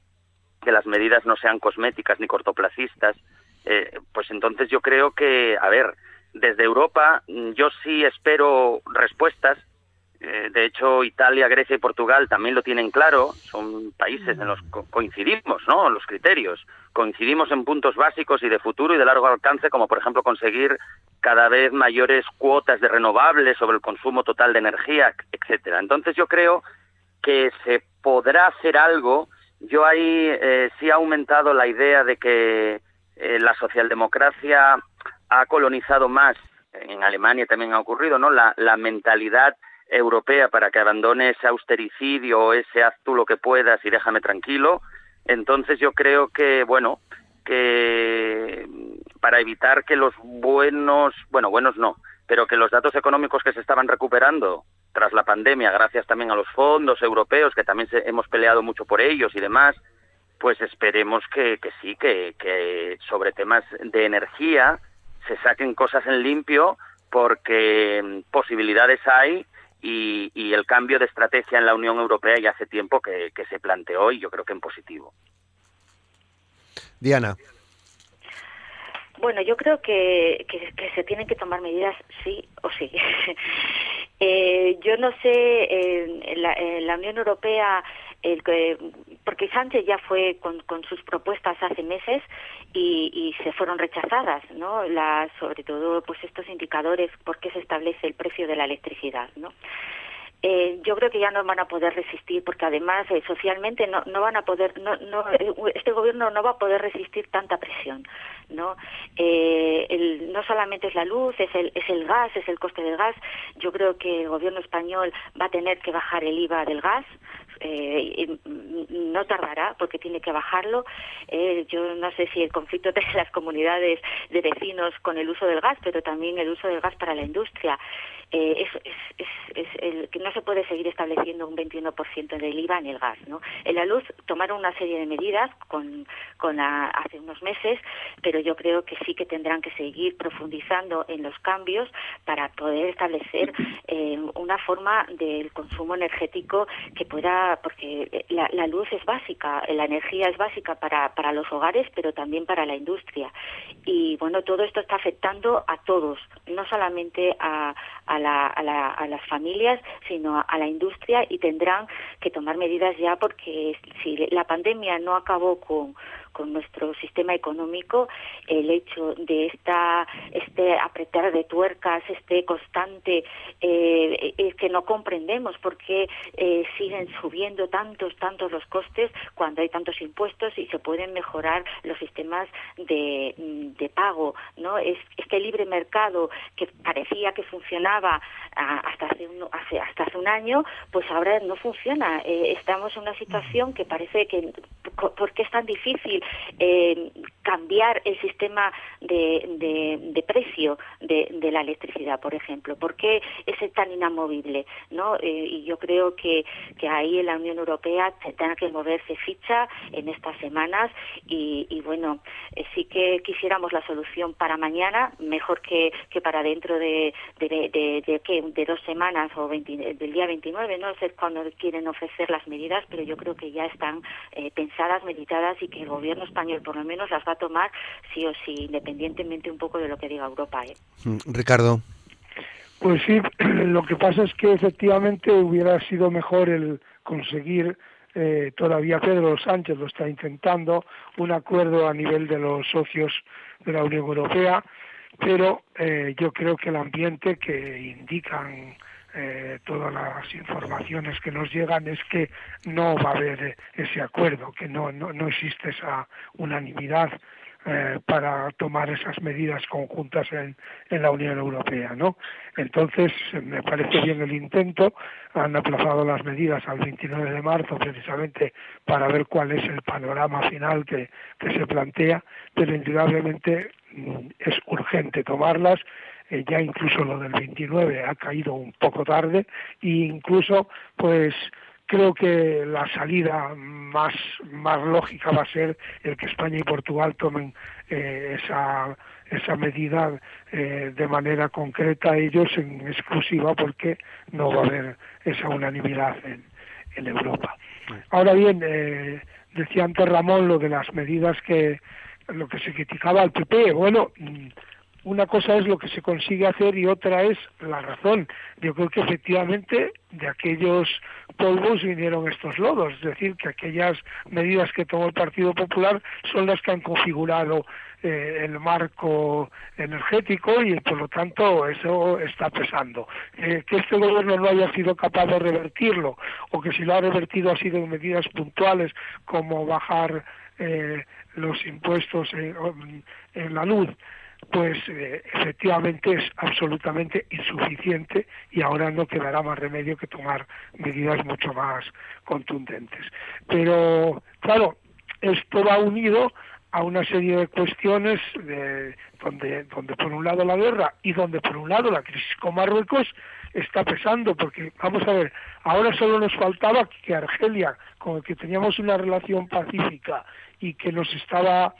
Que las medidas no sean cosméticas ni cortoplacistas, eh, pues entonces yo creo que, a ver, desde Europa mm, yo sí espero respuestas eh, de hecho, Italia, Grecia y Portugal también lo tienen claro. Son países en los que coincidimos, ¿no? Los criterios. Coincidimos en puntos básicos y de futuro y de largo alcance, como por ejemplo conseguir cada vez mayores cuotas de renovables sobre el consumo total de energía, etcétera. Entonces yo creo que se podrá hacer algo. Yo ahí eh, sí ha aumentado la idea de que eh, la socialdemocracia ha colonizado más. En Alemania también ha ocurrido, ¿no? La, la mentalidad europea para que abandone ese austericidio o ese haz tú lo que puedas y déjame tranquilo. Entonces yo creo que, bueno, que para evitar que los buenos, bueno, buenos no, pero que los datos económicos que se estaban recuperando tras la pandemia, gracias también a los fondos europeos, que también hemos peleado mucho por ellos y demás, pues esperemos que, que sí, que, que sobre temas de energía se saquen cosas en limpio porque posibilidades hay y, el cambio de estrategia en la Unión Europea ya hace tiempo que, se planteó y yo creo que en positivo. Diana. Bueno, yo creo que, que, se tienen que tomar medidas sí o sí. (laughs) eh, yo no sé, en la, la, Unión Europea, el, porque Sánchez ya fue con, sus propuestas hace meses y, se fueron rechazadas, ¿no? La, sobre todo, pues estos indicadores, por qué se establece el precio de la electricidad, ¿no? Eh, yo creo que ya no van a poder resistir porque además eh, socialmente no, van a poder no, no, eh, este gobierno no va a poder resistir tanta presión no no solamente es la luz es el gas es el coste del gas yo creo que el gobierno español va a tener que bajar el IVA del gas eh, no tardará porque tiene que bajarlo. Eh, yo no sé si el conflicto (laughs) de las comunidades de vecinos con el uso del gas, pero también el uso del gas para la industria. Eh, es, que no se puede seguir estableciendo un 21% del IVA en el gas. En la luz tomaron una serie de medidas con, con hace unos meses, pero yo creo que sí que tendrán que seguir profundizando en los cambios para poder establecer una forma del consumo energético que pueda, porque la, la, luz es básica, la energía es básica para, para los hogares, pero también para la industria. Y bueno, todo esto está afectando a todos, no solamente a a, las familias, sino a, la industria y tendrán que tomar medidas ya porque si la pandemia no acabó con con nuestro sistema económico el hecho de esta este apretar de tuercas este constante eh, eh, que no comprendemos por qué eh, siguen subiendo tantos tantos los costes cuando hay tantos impuestos y se pueden mejorar los sistemas de, de pago no es este libre mercado que parecía que funcionaba ah, hasta hace, un, hasta hace un año pues ahora no funciona. Estamos en una situación que parece que ¿por qué es tan difícil cambiar el sistema de, precio de, la electricidad, por ejemplo? ¿Por qué es tan inamovible? ¿no? Eh, y yo creo que, ahí en la Unión Europea tendrá que moverse ficha en estas semanas y, bueno, eh, sí que quisiéramos la solución para mañana, mejor que, para dentro de, de, de, de dos semanas o del día 29, no sé cuándo quieren ofrecer las medidas, pero yo creo que ya están eh, pensadas, meditadas y que el gobierno español por lo menos las va a tomar sí o sí, independientemente un poco de lo que diga Europa. ¿eh? Mm, Ricardo. Pues sí, (clears throat) lo que pasa es que efectivamente hubiera sido mejor el conseguir eh, todavía Pedro Sánchez lo está intentando, un acuerdo a nivel de los socios de la Unión Europea, pero eh, yo creo que el ambiente que indican eh, todas las informaciones que nos llegan es que no va a haber ese acuerdo, que no, no, no existe esa unanimidad eh, para tomar esas medidas conjuntas en, en, la Unión Europea, ¿no? Entonces, me parece bien el intento. Han aplazado las medidas al 29 de marzo precisamente para ver cuál es el panorama final que, que se plantea, pero indudablemente mm, es urgente tomarlas eh, ya incluso lo del 29 ha caído un poco tarde e incluso pues creo que la salida más más lógica va a ser el que España y Portugal tomen eh, esa esa medida eh, de manera concreta ellos en exclusiva porque no va a haber esa unanimidad en, en Europa. Ahora bien, eh, decía antes Ramón lo de las medidas que lo que se criticaba al PP. Bueno, una cosa es lo que se consigue hacer y otra es la razón. Yo creo que efectivamente de aquellos polvos vinieron estos lodos, es decir, que aquellas medidas que tomó el Partido Popular son las que han configurado eh, el marco energético y por lo tanto eso está pesando. Eh, que este gobierno no haya sido capaz de revertirlo o que si lo ha revertido ha sido en medidas puntuales como bajar eh, los impuestos en la luz pues eh, efectivamente es absolutamente insuficiente y ahora no quedará más remedio que tomar medidas mucho más contundentes. Pero, claro, esto va unido a una serie de cuestiones de, donde, donde por un lado la guerra y donde por un lado la crisis con Marruecos está pesando, porque vamos a ver, ahora solo nos faltaba que Argelia, con el que teníamos una relación pacífica y que nos estaba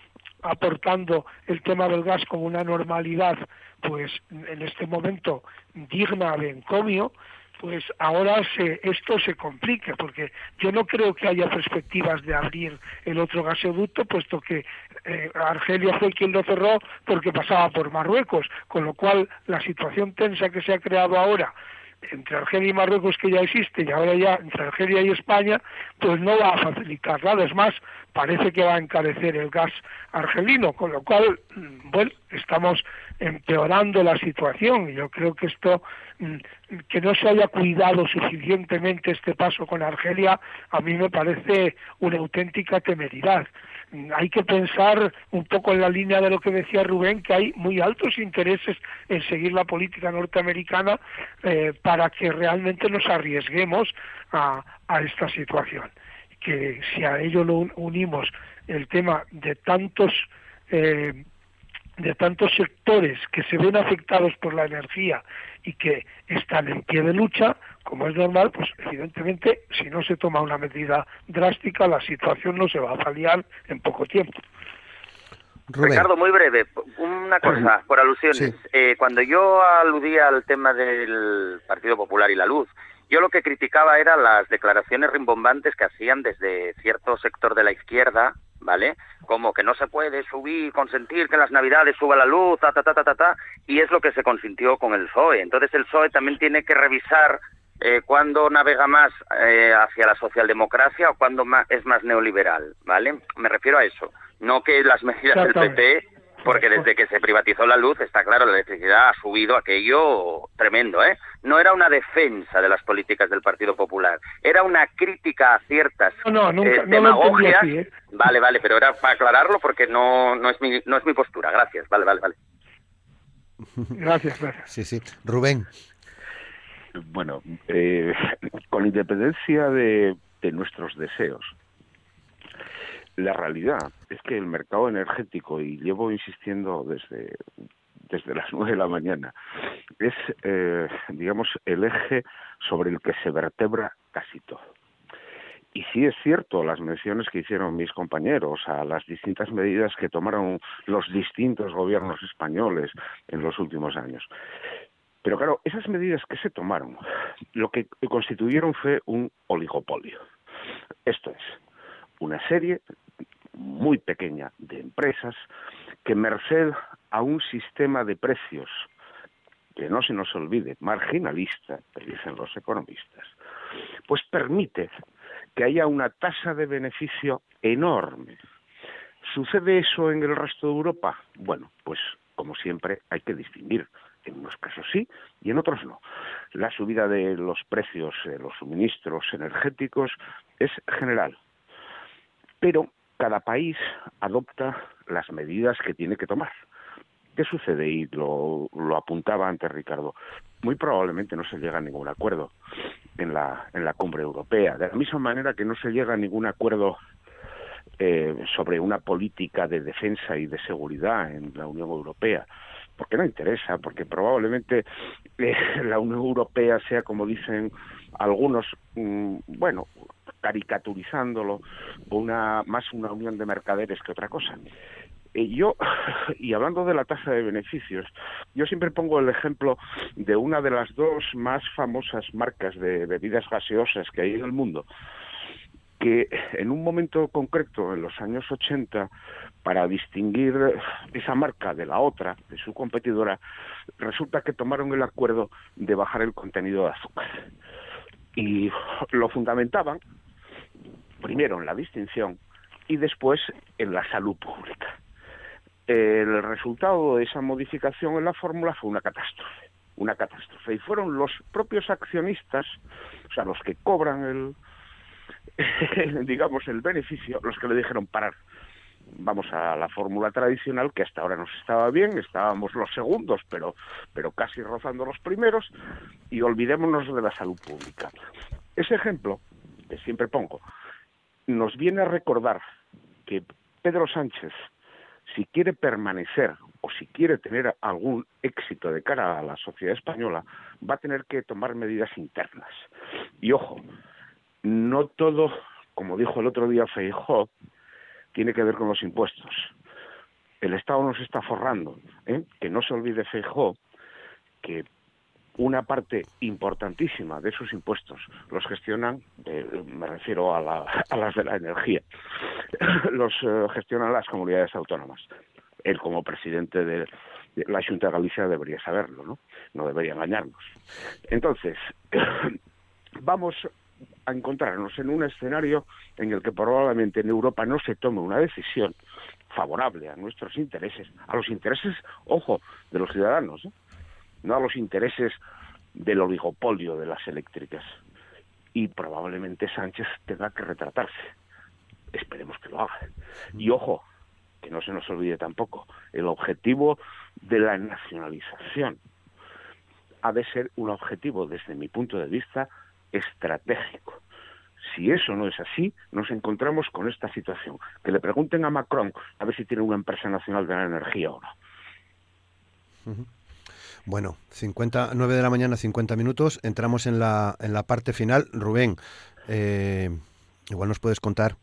aportando el tema del gas como una normalidad, pues en este momento digna de encomio, pues ahora se, esto se complica, porque yo no creo que haya perspectivas de abrir el otro gasoducto, puesto que eh, Argelia fue quien lo cerró porque pasaba por Marruecos, con lo cual la situación tensa que se ha creado ahora entre Argelia y Marruecos que ya existe y ahora ya entre Argelia y España, pues no va a facilitar nada. Es más, parece que va a encarecer el gas argelino, con lo cual, mm, bueno, estamos empeorando la situación. Yo creo que esto, mm, que no se haya cuidado suficientemente este paso con Argelia, a mí me parece una auténtica temeridad. Hay que pensar un poco en la línea de lo que decía Rubén, que hay muy altos intereses en seguir la política norteamericana eh, para que realmente nos arriesguemos a, esta situación. Que si a ello lo unimos el tema de tantos eh, de tantos sectores que se ven afectados por la energía y que están en pie de lucha, como es normal, pues evidentemente si no se toma una medida drástica la situación no se va a paliar en poco tiempo. Ricardo, muy breve, una cosa, por alusiones. Eh, cuando yo aludía al tema del Partido Popular y la luz, yo lo que criticaba eran las declaraciones rimbombantes que hacían desde cierto sector de la izquierda, ¿vale? Como que no se puede subir, consentir que en las Navidades suba la luz, ta, ta, ta, ta, ta, ta, y es lo que se consintió con el PSOE. Entonces el PSOE también tiene que revisar eh, cuándo navega más eh, hacia la socialdemocracia o cuándo es más neoliberal, ¿vale? Me refiero a eso. No que las medidas del PP porque desde que se privatizó la luz, está claro, la electricidad ha subido aquello tremendo, ¿eh? No era una defensa de las políticas del Partido Popular, era una crítica a ciertas no, eh, demagogias. ¿eh? Vale, vale, pero era para aclararlo porque no, no, es mi, no es mi postura. Gracias, vale, vale, vale. Gracias, gracias. Sí, sí. Rubén. Bueno, eh, (laughs) con independencia de, nuestros deseos, la realidad es que el mercado energético, y llevo insistiendo desde, desde las (laughs) nueve de la mañana, es, eh, digamos, el eje sobre el que se vertebra casi todo. Y sí es cierto las menciones que hicieron mis compañeros a las distintas medidas que tomaron los distintos gobiernos españoles en los últimos años. Pero claro, esas medidas que se tomaron, lo que constituyeron fue un oligopolio. Esto es, una serie muy pequeña de empresas que merced a un sistema de precios que no se nos olvide, marginalista, que dicen los economistas, pues permite que haya una tasa de beneficio enorme. ¿Sucede eso en el resto de Europa? Bueno, pues como siempre hay que distinguir. En unos casos sí y en otros no. La subida de los precios de los suministros energéticos es general. Pero cada país adopta las medidas que tiene que tomar. ¿Qué sucede? Y lo, apuntaba antes Ricardo. Muy probablemente no se llega a ningún acuerdo en la, en la cumbre europea. De la misma manera que no se llega a ningún acuerdo eh, sobre una política de defensa y de seguridad en la Unión Europea. Porque no interesa, porque probablemente eh, (laughs) la Unión Europea sea, como dicen algunos, mm, bueno, caricaturizándolo, una, más una unión de mercaderes que otra cosa. Yo, (laughs) y hablando de la tasa de beneficios, yo siempre pongo el ejemplo de una de las dos más famosas marcas de bebidas gaseosas que hay en el mundo, que en un momento concreto, en los años 80, para distinguir esa marca de la otra, de su competidora, resulta que tomaron el acuerdo de bajar el contenido de azúcar. Y lo fundamentaban primero en la distinción y después en la salud pública. El resultado de esa modificación en la fórmula fue una catástrofe, una catástrofe. Y fueron los propios accionistas, o sea, los que cobran el, (laughs) digamos, el beneficio, los que le dijeron parar. Vamos a la fórmula tradicional que hasta ahora nos estaba bien, estábamos los segundos, pero, pero casi rozando los primeros, y olvidémonos de la salud pública. Ese ejemplo, que siempre pongo, nos viene a recordar que Pedro Sánchez, si quiere permanecer o si quiere tener algún éxito de cara a la sociedad española, va a tener que tomar medidas internas. Y ojo, no todo, como dijo el otro día Feijó, tiene que ver con los impuestos. El Estado nos está forrando. ¿eh? Que no se olvide Feijó que una parte importantísima de esos impuestos los gestionan, eh, me refiero a, las de la energía, (coughs) los eh, gestionan las comunidades autónomas. Él como presidente de, la Junta de Galicia debería saberlo, ¿no? No debería engañarnos. Entonces, (coughs) vamos a encontrarnos en un escenario en el que probablemente en Europa no se tome una decisión favorable a nuestros intereses, a los intereses, ojo, de los ciudadanos, ¿eh? no a los intereses del oligopolio de las eléctricas. Y probablemente Sánchez tenga que retratarse. esperemos que lo haga. Y ojo, que no se nos olvide tampoco, el objetivo de la nacionalización ha de ser un objetivo, desde mi punto de vista, estratégico. Si eso no es así, nos encontramos con esta situación. Que le pregunten a Macron a ver si tiene una empresa nacional de la energía o no. Bueno, 59 de la mañana, 50 minutos. Entramos en la, en la parte final. Rubén, eh, igual nos puedes contar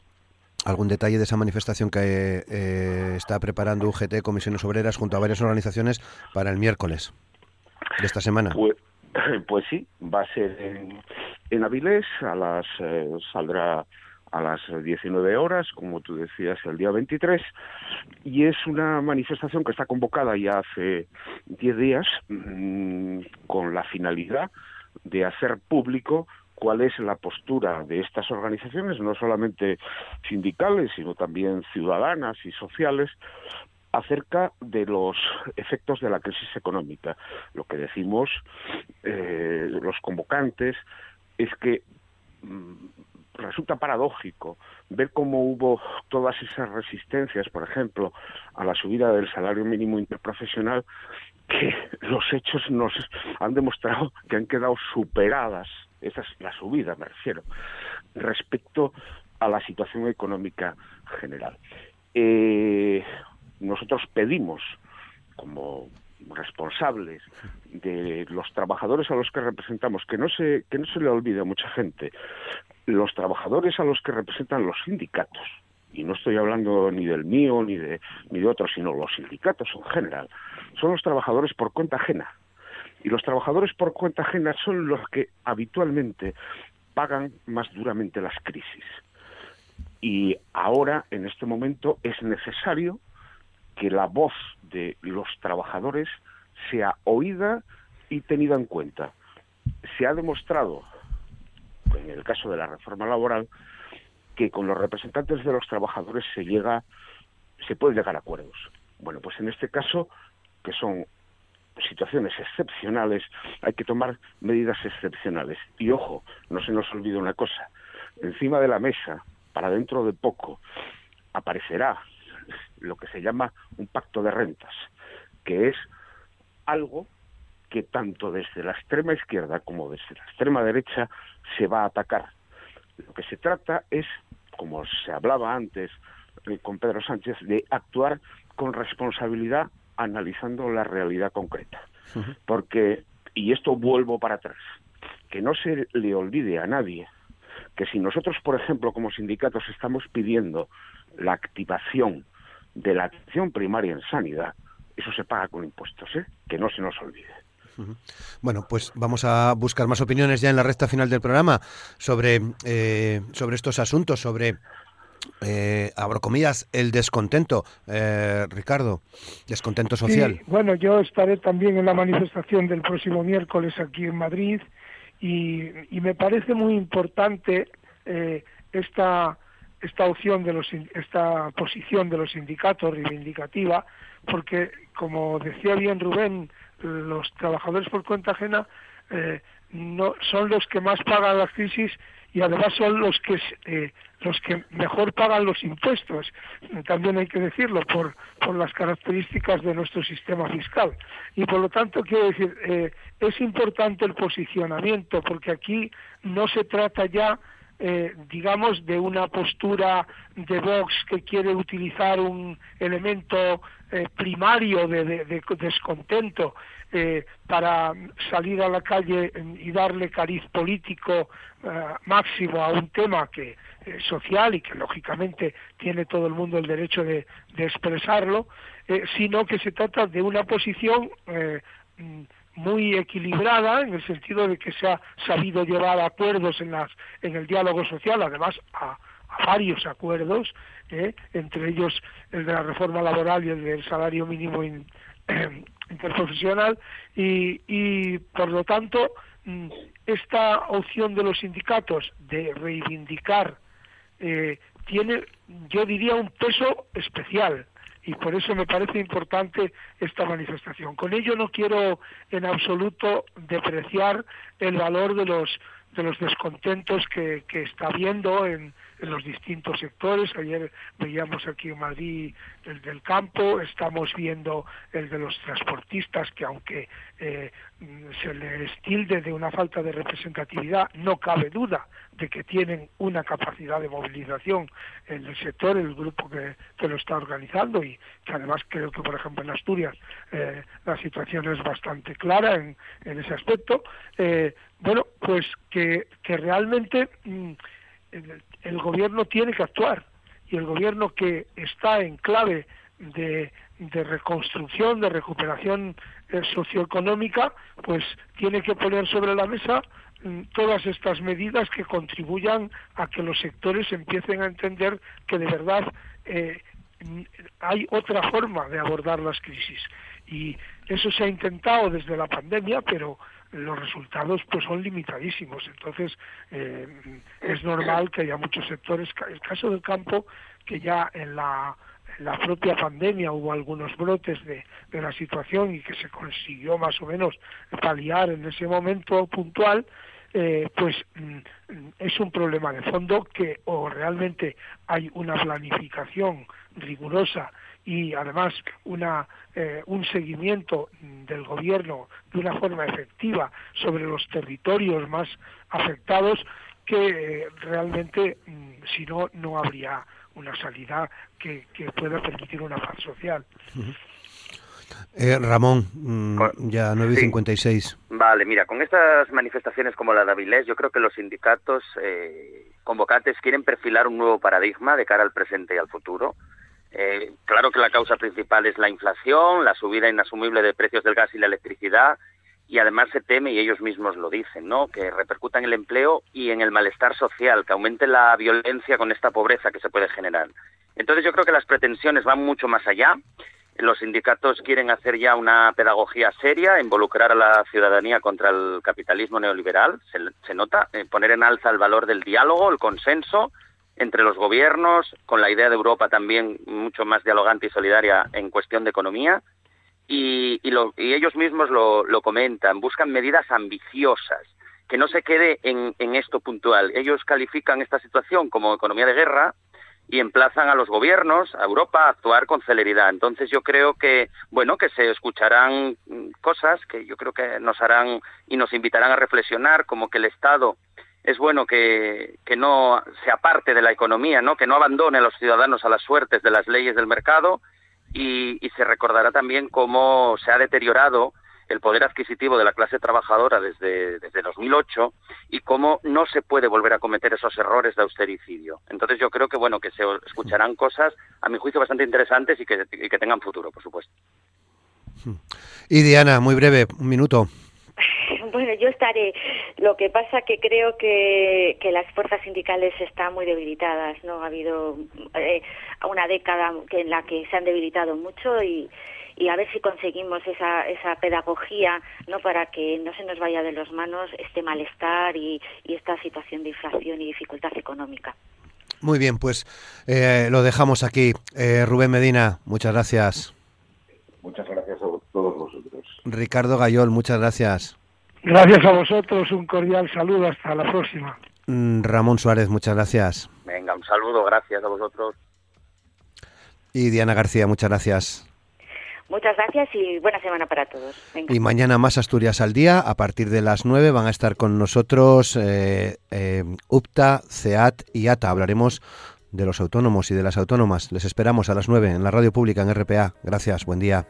algún detalle de esa manifestación que eh, está preparando UGT, Comisiones Obreras, junto a varias organizaciones para el miércoles de esta semana. Pues, (clears throat) pues sí, va a ser en, en Avilés, a las, eh, saldrá a las 19 horas, como tú decías, el día 23, y es una manifestación que está convocada ya hace 10 días mm, con la finalidad de hacer público cuál es la postura de estas organizaciones, no solamente sindicales, sino también ciudadanas y sociales, acerca de los efectos de la crisis económica. Lo que decimos eh, los convocantes es que mm, resulta paradójico ver cómo hubo todas esas resistencias, por ejemplo, a la subida del salario mínimo interprofesional, que los hechos nos han demostrado que han quedado superadas esa es la subida, me refiero, respecto a la situación económica general. Eh, nosotros pedimos, como responsables de los trabajadores a los que representamos, que no se, que no se le olvide a mucha gente, los trabajadores a los que representan los sindicatos, y no estoy hablando ni del mío ni de, ni de otros, sino los sindicatos en general, son los trabajadores por cuenta ajena. Y los trabajadores por cuenta ajena son los que habitualmente pagan más duramente las crisis. Y ahora, en este momento, es necesario que la voz de los trabajadores sea oída y tenida en cuenta. Se ha demostrado, en el caso de la reforma laboral, que con los representantes de los trabajadores se llega, se puede llegar a acuerdos. Bueno, pues en este caso, que son situaciones excepcionales, hay que tomar medidas excepcionales. Y ojo, no se nos olvide una cosa, encima de la mesa, para dentro de poco, aparecerá lo que se llama un pacto de rentas, que es algo que tanto desde la extrema izquierda como desde la extrema derecha se va a atacar. Lo que se trata es, como se hablaba antes eh, con Pedro Sánchez, de actuar con responsabilidad analizando la realidad concreta. Porque, y esto vuelvo para atrás, que no se le olvide a nadie que si nosotros, por ejemplo, como sindicatos estamos pidiendo la activación de la atención primaria en sanidad, eso se paga con impuestos, ¿eh? que no se nos olvide. Bueno, pues vamos a buscar más opiniones ya en la recta final del programa sobre, eh, sobre estos asuntos, sobre eh, abro comillas, el descontento, eh, Ricardo, descontento social. bueno, yo estaré también en la manifestación del próximo miércoles aquí en Madrid y, me parece muy importante eh, esta esta opción de los esta posición de los sindicatos reivindicativa porque como decía bien Rubén los trabajadores por cuenta ajena eh, no son los que más pagan las crisis y además son los que eh, los que mejor pagan los impuestos. También hay que decirlo por por las características de nuestro sistema fiscal. Y por lo tanto quiero decir eh, es importante el posicionamiento porque aquí no se trata ya eh, digamos, de una postura de Vox que quiere utilizar un elemento eh, primario de, descontento eh, para salir a la calle y darle cariz político máximo a un tema que social y que lógicamente tiene todo el mundo el derecho de, expresarlo, sino que se trata de una posición muy equilibrada en el sentido de que se ha sabido llevar acuerdos en las en el diálogo social además a, varios acuerdos ¿eh? entre ellos el de la reforma laboral y el del salario mínimo (clears throat) interprofesional y, por lo tanto mm, esta opción de los sindicatos de reivindicar eh, tiene yo diría un peso especial y por eso me parece importante esta manifestación. Con ello no quiero en absoluto depreciar el valor de los de los descontentos que, que está habiendo en, en los distintos sectores. Ayer veíamos aquí en Madrid el del campo, estamos viendo el de los transportistas, que aunque eh, se les tilde de una falta de representatividad, no cabe duda de que tienen una capacidad de movilización en el sector, el grupo que, que lo está organizando y que además creo que, por ejemplo, en Asturias eh, la situación es bastante clara en, en ese aspecto. Eh, bueno, pues que, realmente mm, el, gobierno tiene que actuar y el gobierno que está en clave de, reconstrucción, de recuperación eh, socioeconómica, pues tiene que poner sobre la mesa mm, todas estas medidas que contribuyan a que los sectores empiecen a entender que de verdad eh, hay otra forma de abordar las crisis. Y eso se ha intentado desde la pandemia, pero los resultados pues son limitadísimos. Entonces eh, es normal que haya muchos sectores. El caso del campo, que ya en la, la propia pandemia hubo algunos brotes de, de, la situación y que se consiguió más o menos paliar en ese momento puntual, eh, pues mm, es un problema de fondo que o realmente hay una planificación rigurosa y además una, eh, un seguimiento del gobierno de una forma efectiva sobre los territorios más afectados que eh, realmente mm, si no no habría una salida que, que pueda permitir una paz social. Eh, Ramón, mm, ya 9.56. Vale, mira, con estas manifestaciones como la de Avilés, yo creo que los sindicatos eh, convocantes quieren perfilar un nuevo paradigma de cara al presente y al futuro. Eh, claro que la causa principal es la inflación, la subida inasumible de precios del gas y la electricidad, y además se teme, y ellos mismos lo dicen, ¿no? que repercuta en el empleo y en el malestar social, que aumente la violencia con esta pobreza que se puede generar. Entonces yo creo que las pretensiones van mucho más allá. Los sindicatos quieren hacer ya una pedagogía seria, involucrar a la ciudadanía contra el capitalismo neoliberal, se, nota, eh, poner en alza el valor del diálogo, el consenso, entre los gobiernos, con la idea de Europa también mucho más dialogante y solidaria en cuestión de economía. Y, ellos mismos lo, comentan, buscan medidas ambiciosas, que no se quede en, esto puntual. Ellos califican esta situación como economía de guerra y emplazan a los gobiernos, a Europa, a actuar con celeridad. Entonces yo creo que, bueno, que se escucharán cosas que yo creo que nos harán y nos invitarán a reflexionar, como que el Estado es bueno que, que no se aparte de la economía, ¿no? que no abandone a los ciudadanos a las suertes de las leyes del mercado y, se recordará también cómo se ha deteriorado el poder adquisitivo de la clase trabajadora desde, desde 2008 y cómo no se puede volver a cometer esos errores de austericidio. Entonces yo creo que bueno que se escucharán cosas, a mi juicio, bastante interesantes y que, y que tengan futuro, por supuesto. Y Diana, muy breve, un minuto. Bueno, yo estaré. Lo que pasa que creo que, que las fuerzas sindicales están muy debilitadas, ¿no? Ha habido eh, una década en la que se han debilitado mucho y, y a ver si conseguimos esa, esa pedagogía, ¿no? Para que no se nos vaya de las manos este malestar y, y esta situación de inflación y dificultad económica. Muy bien, pues eh, lo dejamos aquí. Eh, Rubén Medina, muchas gracias. Muchas gracias a todos vosotros. Ricardo Gayol, muchas gracias. Gracias a vosotros, un cordial saludo, hasta la próxima. Mm, Ramón Suárez, muchas gracias. Venga, un saludo, gracias a vosotros. Y Diana García, muchas gracias. Muchas gracias y buena semana para todos. Y mañana más Asturias al día. A partir de las 9 van a estar con nosotros eh, eh, UPTA, CEAT y ATA. Hablaremos de los autónomos y de las autónomas. Les esperamos a las 9 en la radio pública en RPA. Gracias, buen día.